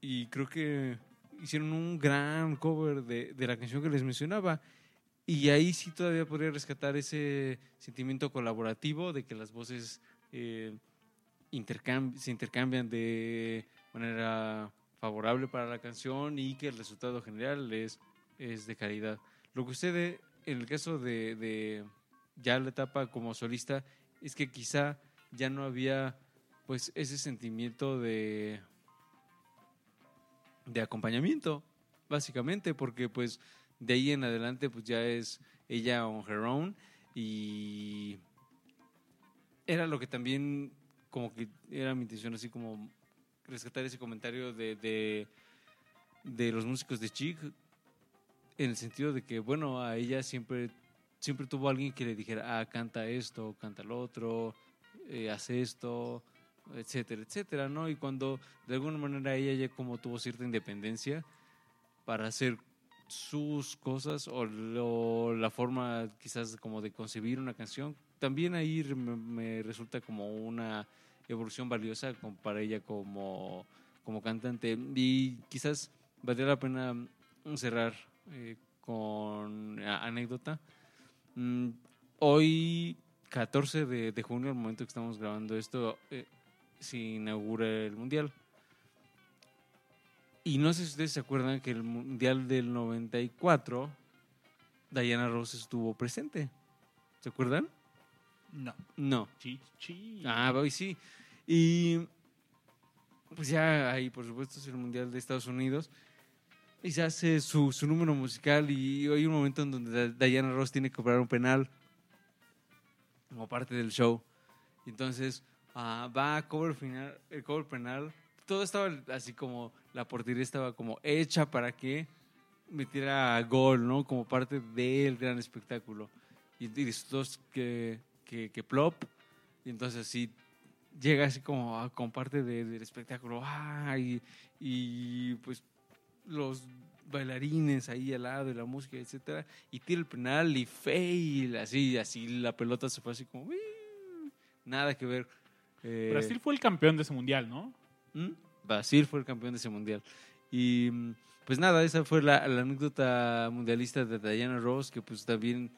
y creo que hicieron un gran cover de, de la canción que les mencionaba. Y ahí sí todavía podría rescatar ese sentimiento colaborativo de que las voces eh, se intercambian de manera favorable para la canción y que el resultado general es, es de calidad. Lo que sucede en el caso de, de ya la etapa como solista es que quizá ya no había pues ese sentimiento de de acompañamiento básicamente porque pues de ahí en adelante pues ya es ella on her own y era lo que también como que era mi intención así como rescatar ese comentario de, de, de los músicos de Chic en el sentido de que bueno a ella siempre siempre tuvo alguien que le dijera ah canta esto canta lo otro eh, hace esto etcétera etcétera no y cuando de alguna manera ella ya como tuvo cierta independencia para hacer sus cosas o lo- la forma quizás como de concebir una canción también ahí me, resulta como una evolución valiosa para ella como, como cantante y quizás valdría la pena mm, cerrar eh, con anécdota Mm, hoy 14 de, de junio al momento que estamos grabando esto eh, se inaugura el mundial y no sé si ustedes se acuerdan que el Mundial del 94, Diana Ross estuvo presente. ¿Se acuerdan? No. No. Chi, chi. Ah, hoy sí. Y pues ya ahí, por supuesto, es el Mundial de Estados Unidos. Y se hace su, su número musical y hay un momento en donde Diana Ross tiene que cobrar un penal como parte del show. Y entonces ah, va a cover final, el cover penal. Todo estaba así como, la portería estaba como hecha para que metiera gol, ¿no? Como parte del gran espectáculo. Y, y dos que, que, que plop. Y entonces así llega así como a- como parte de- del espectáculo. ¡Ah! Y, y, pues los bailarines ahí al lado de la música, etcétera. Y tira el penal y fail. Así, así la pelota se fue así como... Nada que ver. Eh, Brasil fue el campeón de ese mundial, ¿no? ¿Mm? Brasil fue el campeón de ese mundial. Y mm, pues nada, esa fue la, la anécdota mundialista de Diana Ross, que pues también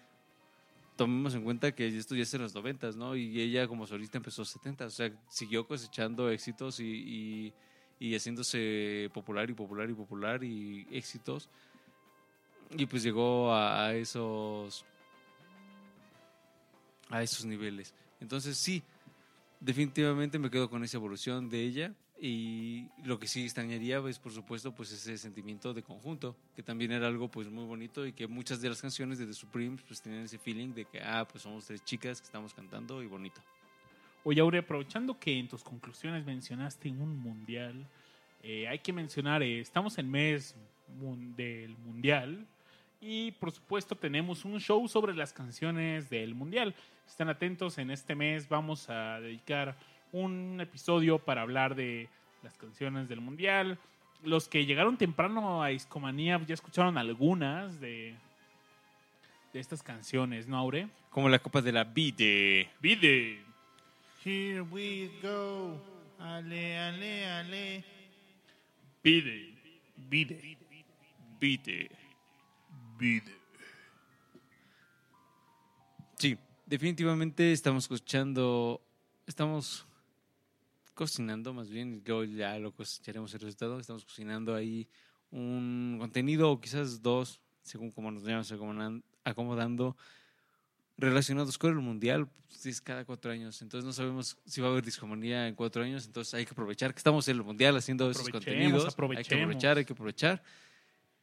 tomemos en cuenta que esto ya es en los noventas, ¿no? Y ella como solista empezó en los 70, o sea, siguió cosechando éxitos y, y, y haciéndose popular y popular y popular y éxitos. Y pues llegó a esos a esos niveles. Entonces sí, definitivamente me quedo con esa evolución de ella y lo que sí extrañaría pues por supuesto pues ese sentimiento de conjunto que también era algo pues muy bonito y que muchas de las canciones de The Supremes pues tenían ese feeling de que ah pues somos tres chicas que estamos cantando y bonito Oye, Aure, aprovechando que en tus conclusiones mencionaste un mundial, eh, hay que mencionar, eh, estamos en mes del mundial y por supuesto tenemos un show sobre las canciones del mundial. Están atentos, en este mes vamos a dedicar un episodio para hablar de las canciones del mundial. Los que llegaron temprano a Discomanía ya escucharon algunas de, de estas canciones, ¿no, Aure? como la copa de la vida Vide. Here we go. Ale, ale, ale. Vide. Vide. Vite. Vide. Sí, definitivamente estamos escuchando, estamos cocinando más bien, y luego ya lo cosecharemos el resultado, estamos cocinando ahí un contenido o quizás dos, según como nos vayamos acomodan- acomodando, relacionados con el mundial, pues, es cada cuatro años, entonces no sabemos si va a haber discomanía en cuatro años, entonces hay que aprovechar que estamos en el mundial haciendo esos Aprovechemos, contenidos, hay que aprovechar, hay que aprovechar,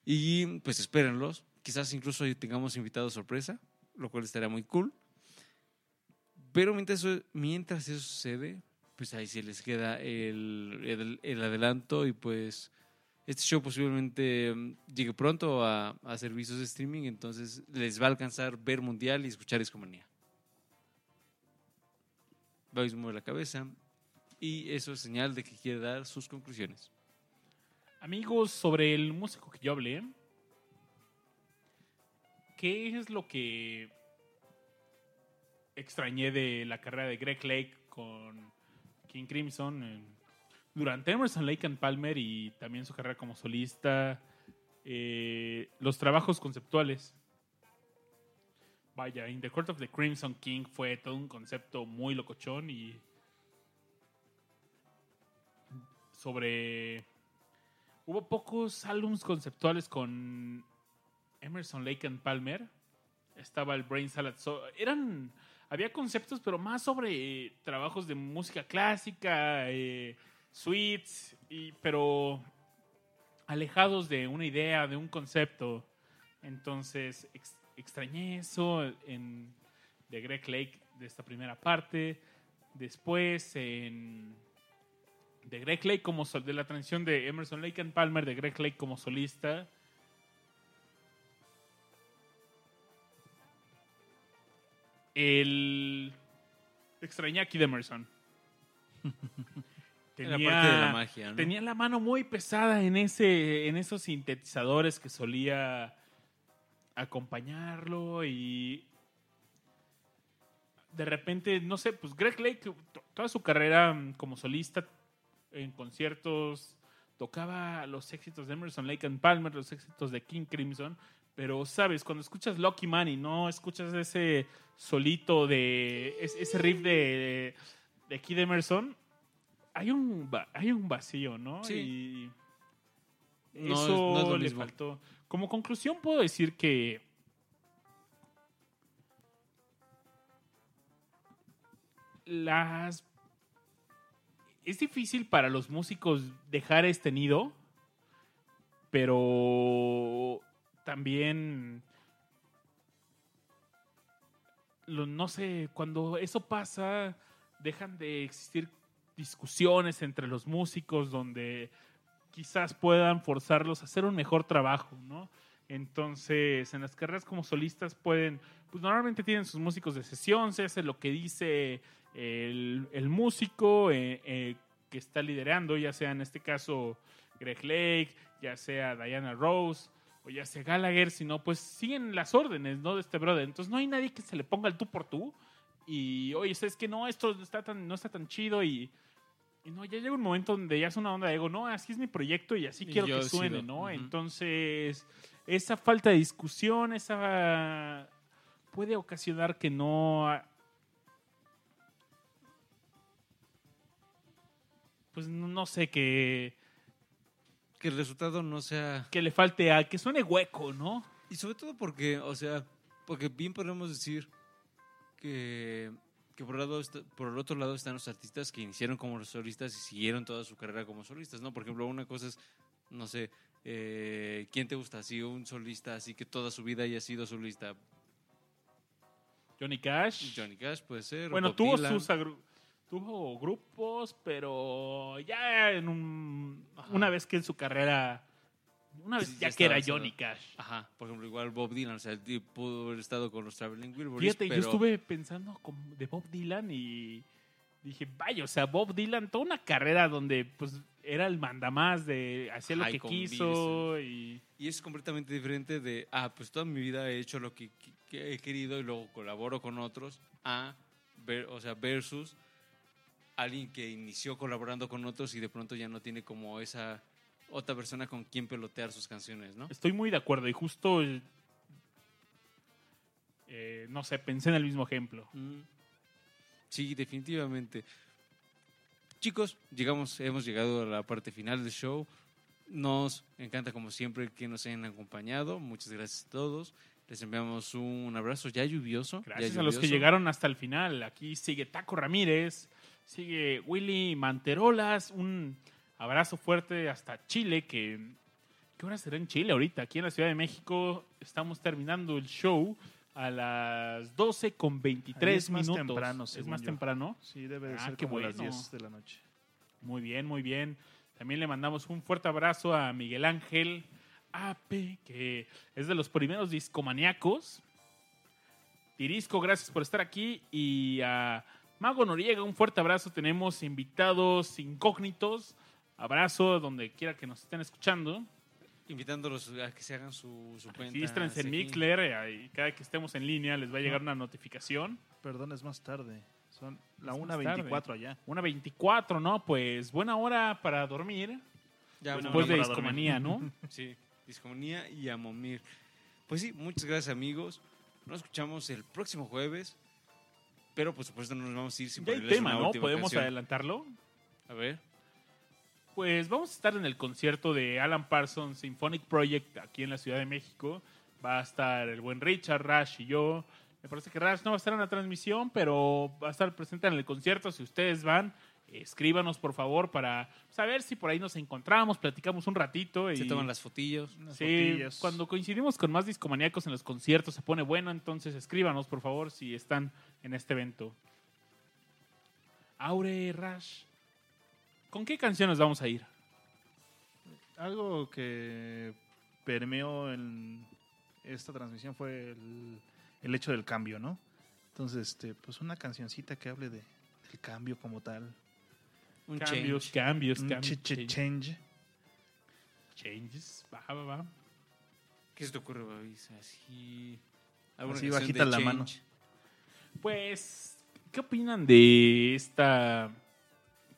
y pues espérenlos, quizás incluso tengamos invitados sorpresa, lo cual estaría muy cool. Pero mientras eso, mientras eso sucede, pues ahí se les queda el, el- el adelanto y pues este show posiblemente mm, llegue pronto a, a servicios de streaming, entonces les va a alcanzar ver Mundial y escuchar Discomanía. Vais mueve la cabeza y eso es señal de que quiere dar sus conclusiones. Amigos, sobre el músico que yo hablé, ¿qué es lo que extrañé de la carrera de Greg Lake con King Crimson durante Emerson Lake and Palmer y también su carrera como solista? eh, los trabajos conceptuales. Vaya, In the Court of the Crimson King fue todo un concepto muy locochón y sobre hubo pocos álbums conceptuales con Emerson Lake and Palmer. Estaba el Brain Salad. So- eran, había conceptos, pero más sobre eh, trabajos de música clásica, eh, suites, y, pero alejados de una idea, de un concepto. Entonces ex- extrañé eso en, de Greg Lake de esta primera parte. Después en de Greg Lake como de la transición de Emerson Lake and Palmer de Greg Lake como solista. El extrañé aquí de Emerson. *laughs* Era parte de la magia, ¿no? tenía la mano muy pesada en ese en esos sintetizadores que solía acompañarlo y de repente, no sé, pues Greg Lake, to- toda su carrera como solista en conciertos, tocaba los éxitos de Emerson Lake and Palmer, los éxitos de King Crimson, pero sabes, cuando escuchas Lucky Man y no escuchas ese solito de es- ese riff de, de Kid Emerson, hay un hay un vacío, ¿no? Sí. Y No es- eso no es lo le mismo. faltó. Como conclusión puedo decir que las es difícil para los músicos dejar este nido, pero también no sé, cuando eso pasa, dejan de existir discusiones entre los músicos donde quizás puedan forzarlos a hacer un mejor trabajo, ¿no? Entonces, en las carreras como solistas pueden, pues normalmente tienen sus músicos de sesión, se hace lo que dice el, el músico eh, eh, que está liderando, ya sea en este caso Greg Lake, ya sea Diana Rose o ya sea Gallagher, sino pues siguen las órdenes, ¿no? De este brother. Entonces no hay nadie que se le ponga el tú por tú y, oye, es que no, esto no está tan, no está tan chido y, y no, ya llega un momento donde ya es una onda de ego, no, así es mi proyecto y así Y quiero que suene. ¿no? Entonces, esa falta de discusión, esa puede ocasionar que no pues no no sé que, Que el resultado no sea... que le falte a que suene hueco, ¿no? Y sobre todo porque, o sea, porque bien podemos decir que, que por, el lado está- por el otro lado están los artistas que iniciaron como solistas y siguieron toda su carrera como solistas, ¿no? Por ejemplo, una cosa es, no sé, eh, ¿quién te gusta? Así un solista, así que toda su vida haya sido solista. Johnny Cash. Johnny Cash puede ser. bueno, tuvo sus agru- tuvo grupos, pero ya en un una vez que en su carrera una vez Sí, ya, ya que era Johnny. Cash. Ajá, por ejemplo, igual Bob Dylan, o sea, el tipo pudo haber estado con los Traveling Wilburys, Fíjate, pero yo estuve pensando de Bob Dylan y dije, vaya, o sea, Bob Dylan, toda una carrera donde pues era el mandamás de hacía lo que quiso y Y es completamente diferente de, ah, pues toda mi vida he hecho lo que, que- que he querido y luego colaboro con otros, a, ver, o sea, versus alguien que inició colaborando con otros y de pronto ya no tiene como esa otra persona con quien pelotear sus canciones, ¿no? Estoy muy de acuerdo y justo, eh, no sé, pensé en el mismo ejemplo. Mm. Sí, definitivamente. Chicos, llegamos, hemos llegado a la parte final del show. Nos encanta como siempre que nos hayan acompañado. Muchas gracias a todos. Les enviamos un abrazo ya lluvioso. ya Gracias a los que llegaron hasta el final. Aquí sigue Taco Ramírez, sigue Willy Manterolas. Un abrazo fuerte hasta Chile, que ¿qué hora será en Chile ahorita? Aquí en la Ciudad de México estamos terminando el show a las 12 con Ahí 23 es más minutos. temprano, es más yo. temprano. Sí, debe de Ah, ser qué como las bueno. 10 de la noche. Muy bien, muy bien. También le mandamos un fuerte abrazo a Miguel Ángel AP, que es de los primeros discomaníacos. Tirisco, gracias por estar aquí. Y a Mago Noriega, un fuerte abrazo. Tenemos invitados incógnitos. Abrazo donde quiera que nos estén escuchando. Invitándolos a que se hagan su, su cuenta. Regístrense en. Mixler. Y cada que estemos en línea les va a llegar una notificación. Perdón, es más tarde. Son la Es más 1.24 allá. Una 24, ¿no? Pues buena hora para dormir. Ya, después de dormir. discomanía, ¿no? *laughs* Sí, Discomunía y a Momir. Pues sí, muchas gracias amigos. Nos escuchamos el próximo jueves. Pero por supuesto no nos vamos a ir sin Ya hay tema, una ¿no? última ¿Podemos canción. adelantarlo? A ver. Pues vamos a estar en el concierto de Alan Parsons Symphonic Project aquí en la Ciudad de México. Va a estar el buen Richard, Rash y yo. Me parece que Rash no va a estar en la transmisión, pero va a estar presente en el concierto. Si ustedes van, escríbanos por favor para saber si por ahí nos encontramos, platicamos un ratito. Y, Se toman las fotillos. Sí, fotillas. cuando coincidimos con más discomaníacos en los conciertos se pone bueno, entonces escríbanos por favor si están en este evento. Aure Rash, ¿con qué canciones vamos a ir? Algo que permeó en esta transmisión fue el, el hecho del cambio, ¿no? Entonces, este, pues una cancioncita que hable de, del cambio como tal. Un cambios, change. cambios, Un cambios. ch- ch- change. Changes, va, va, va. ¿Qué se te ocurre, Babis? Así. ¿alguna Así canción bajita de la mano. Pues, ¿qué opinan de esta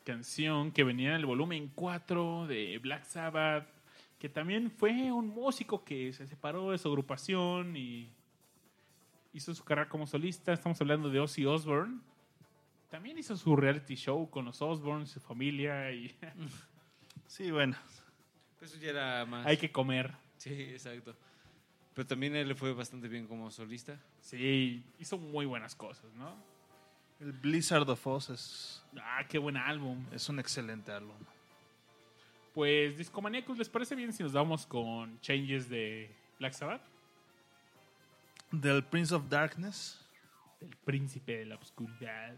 canción que venía en el volumen 4 de Black Sabbath? Que también fue un músico que se separó de su agrupación y hizo su carrera como solista. Estamos hablando de Ozzy Osbourne. También hizo su reality show con los Osbourne, su familia y Sí, bueno. Pues eso ya era más. hay que comer. Sí, exacto. Pero también él le fue bastante bien como solista. Sí, hizo muy buenas cosas, ¿no? El Blizzard of Oz es, Ah, qué buen álbum. es un excelente álbum. Pues, Discomaníacos, ¿les parece bien si nos vamos con Changes de Black Sabbath? Del Prince of Darkness. El príncipe de la oscuridad.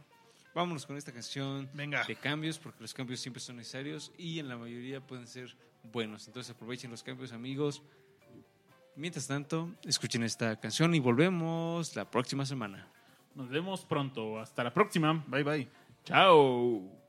Vámonos con esta canción Venga. de cambios, porque los cambios siempre son necesarios y en la mayoría pueden ser buenos. Entonces aprovechen los cambios, amigos. Mientras tanto, escuchen esta canción y volvemos la próxima semana. Nos vemos pronto. Hasta la próxima. Bye bye. Chao.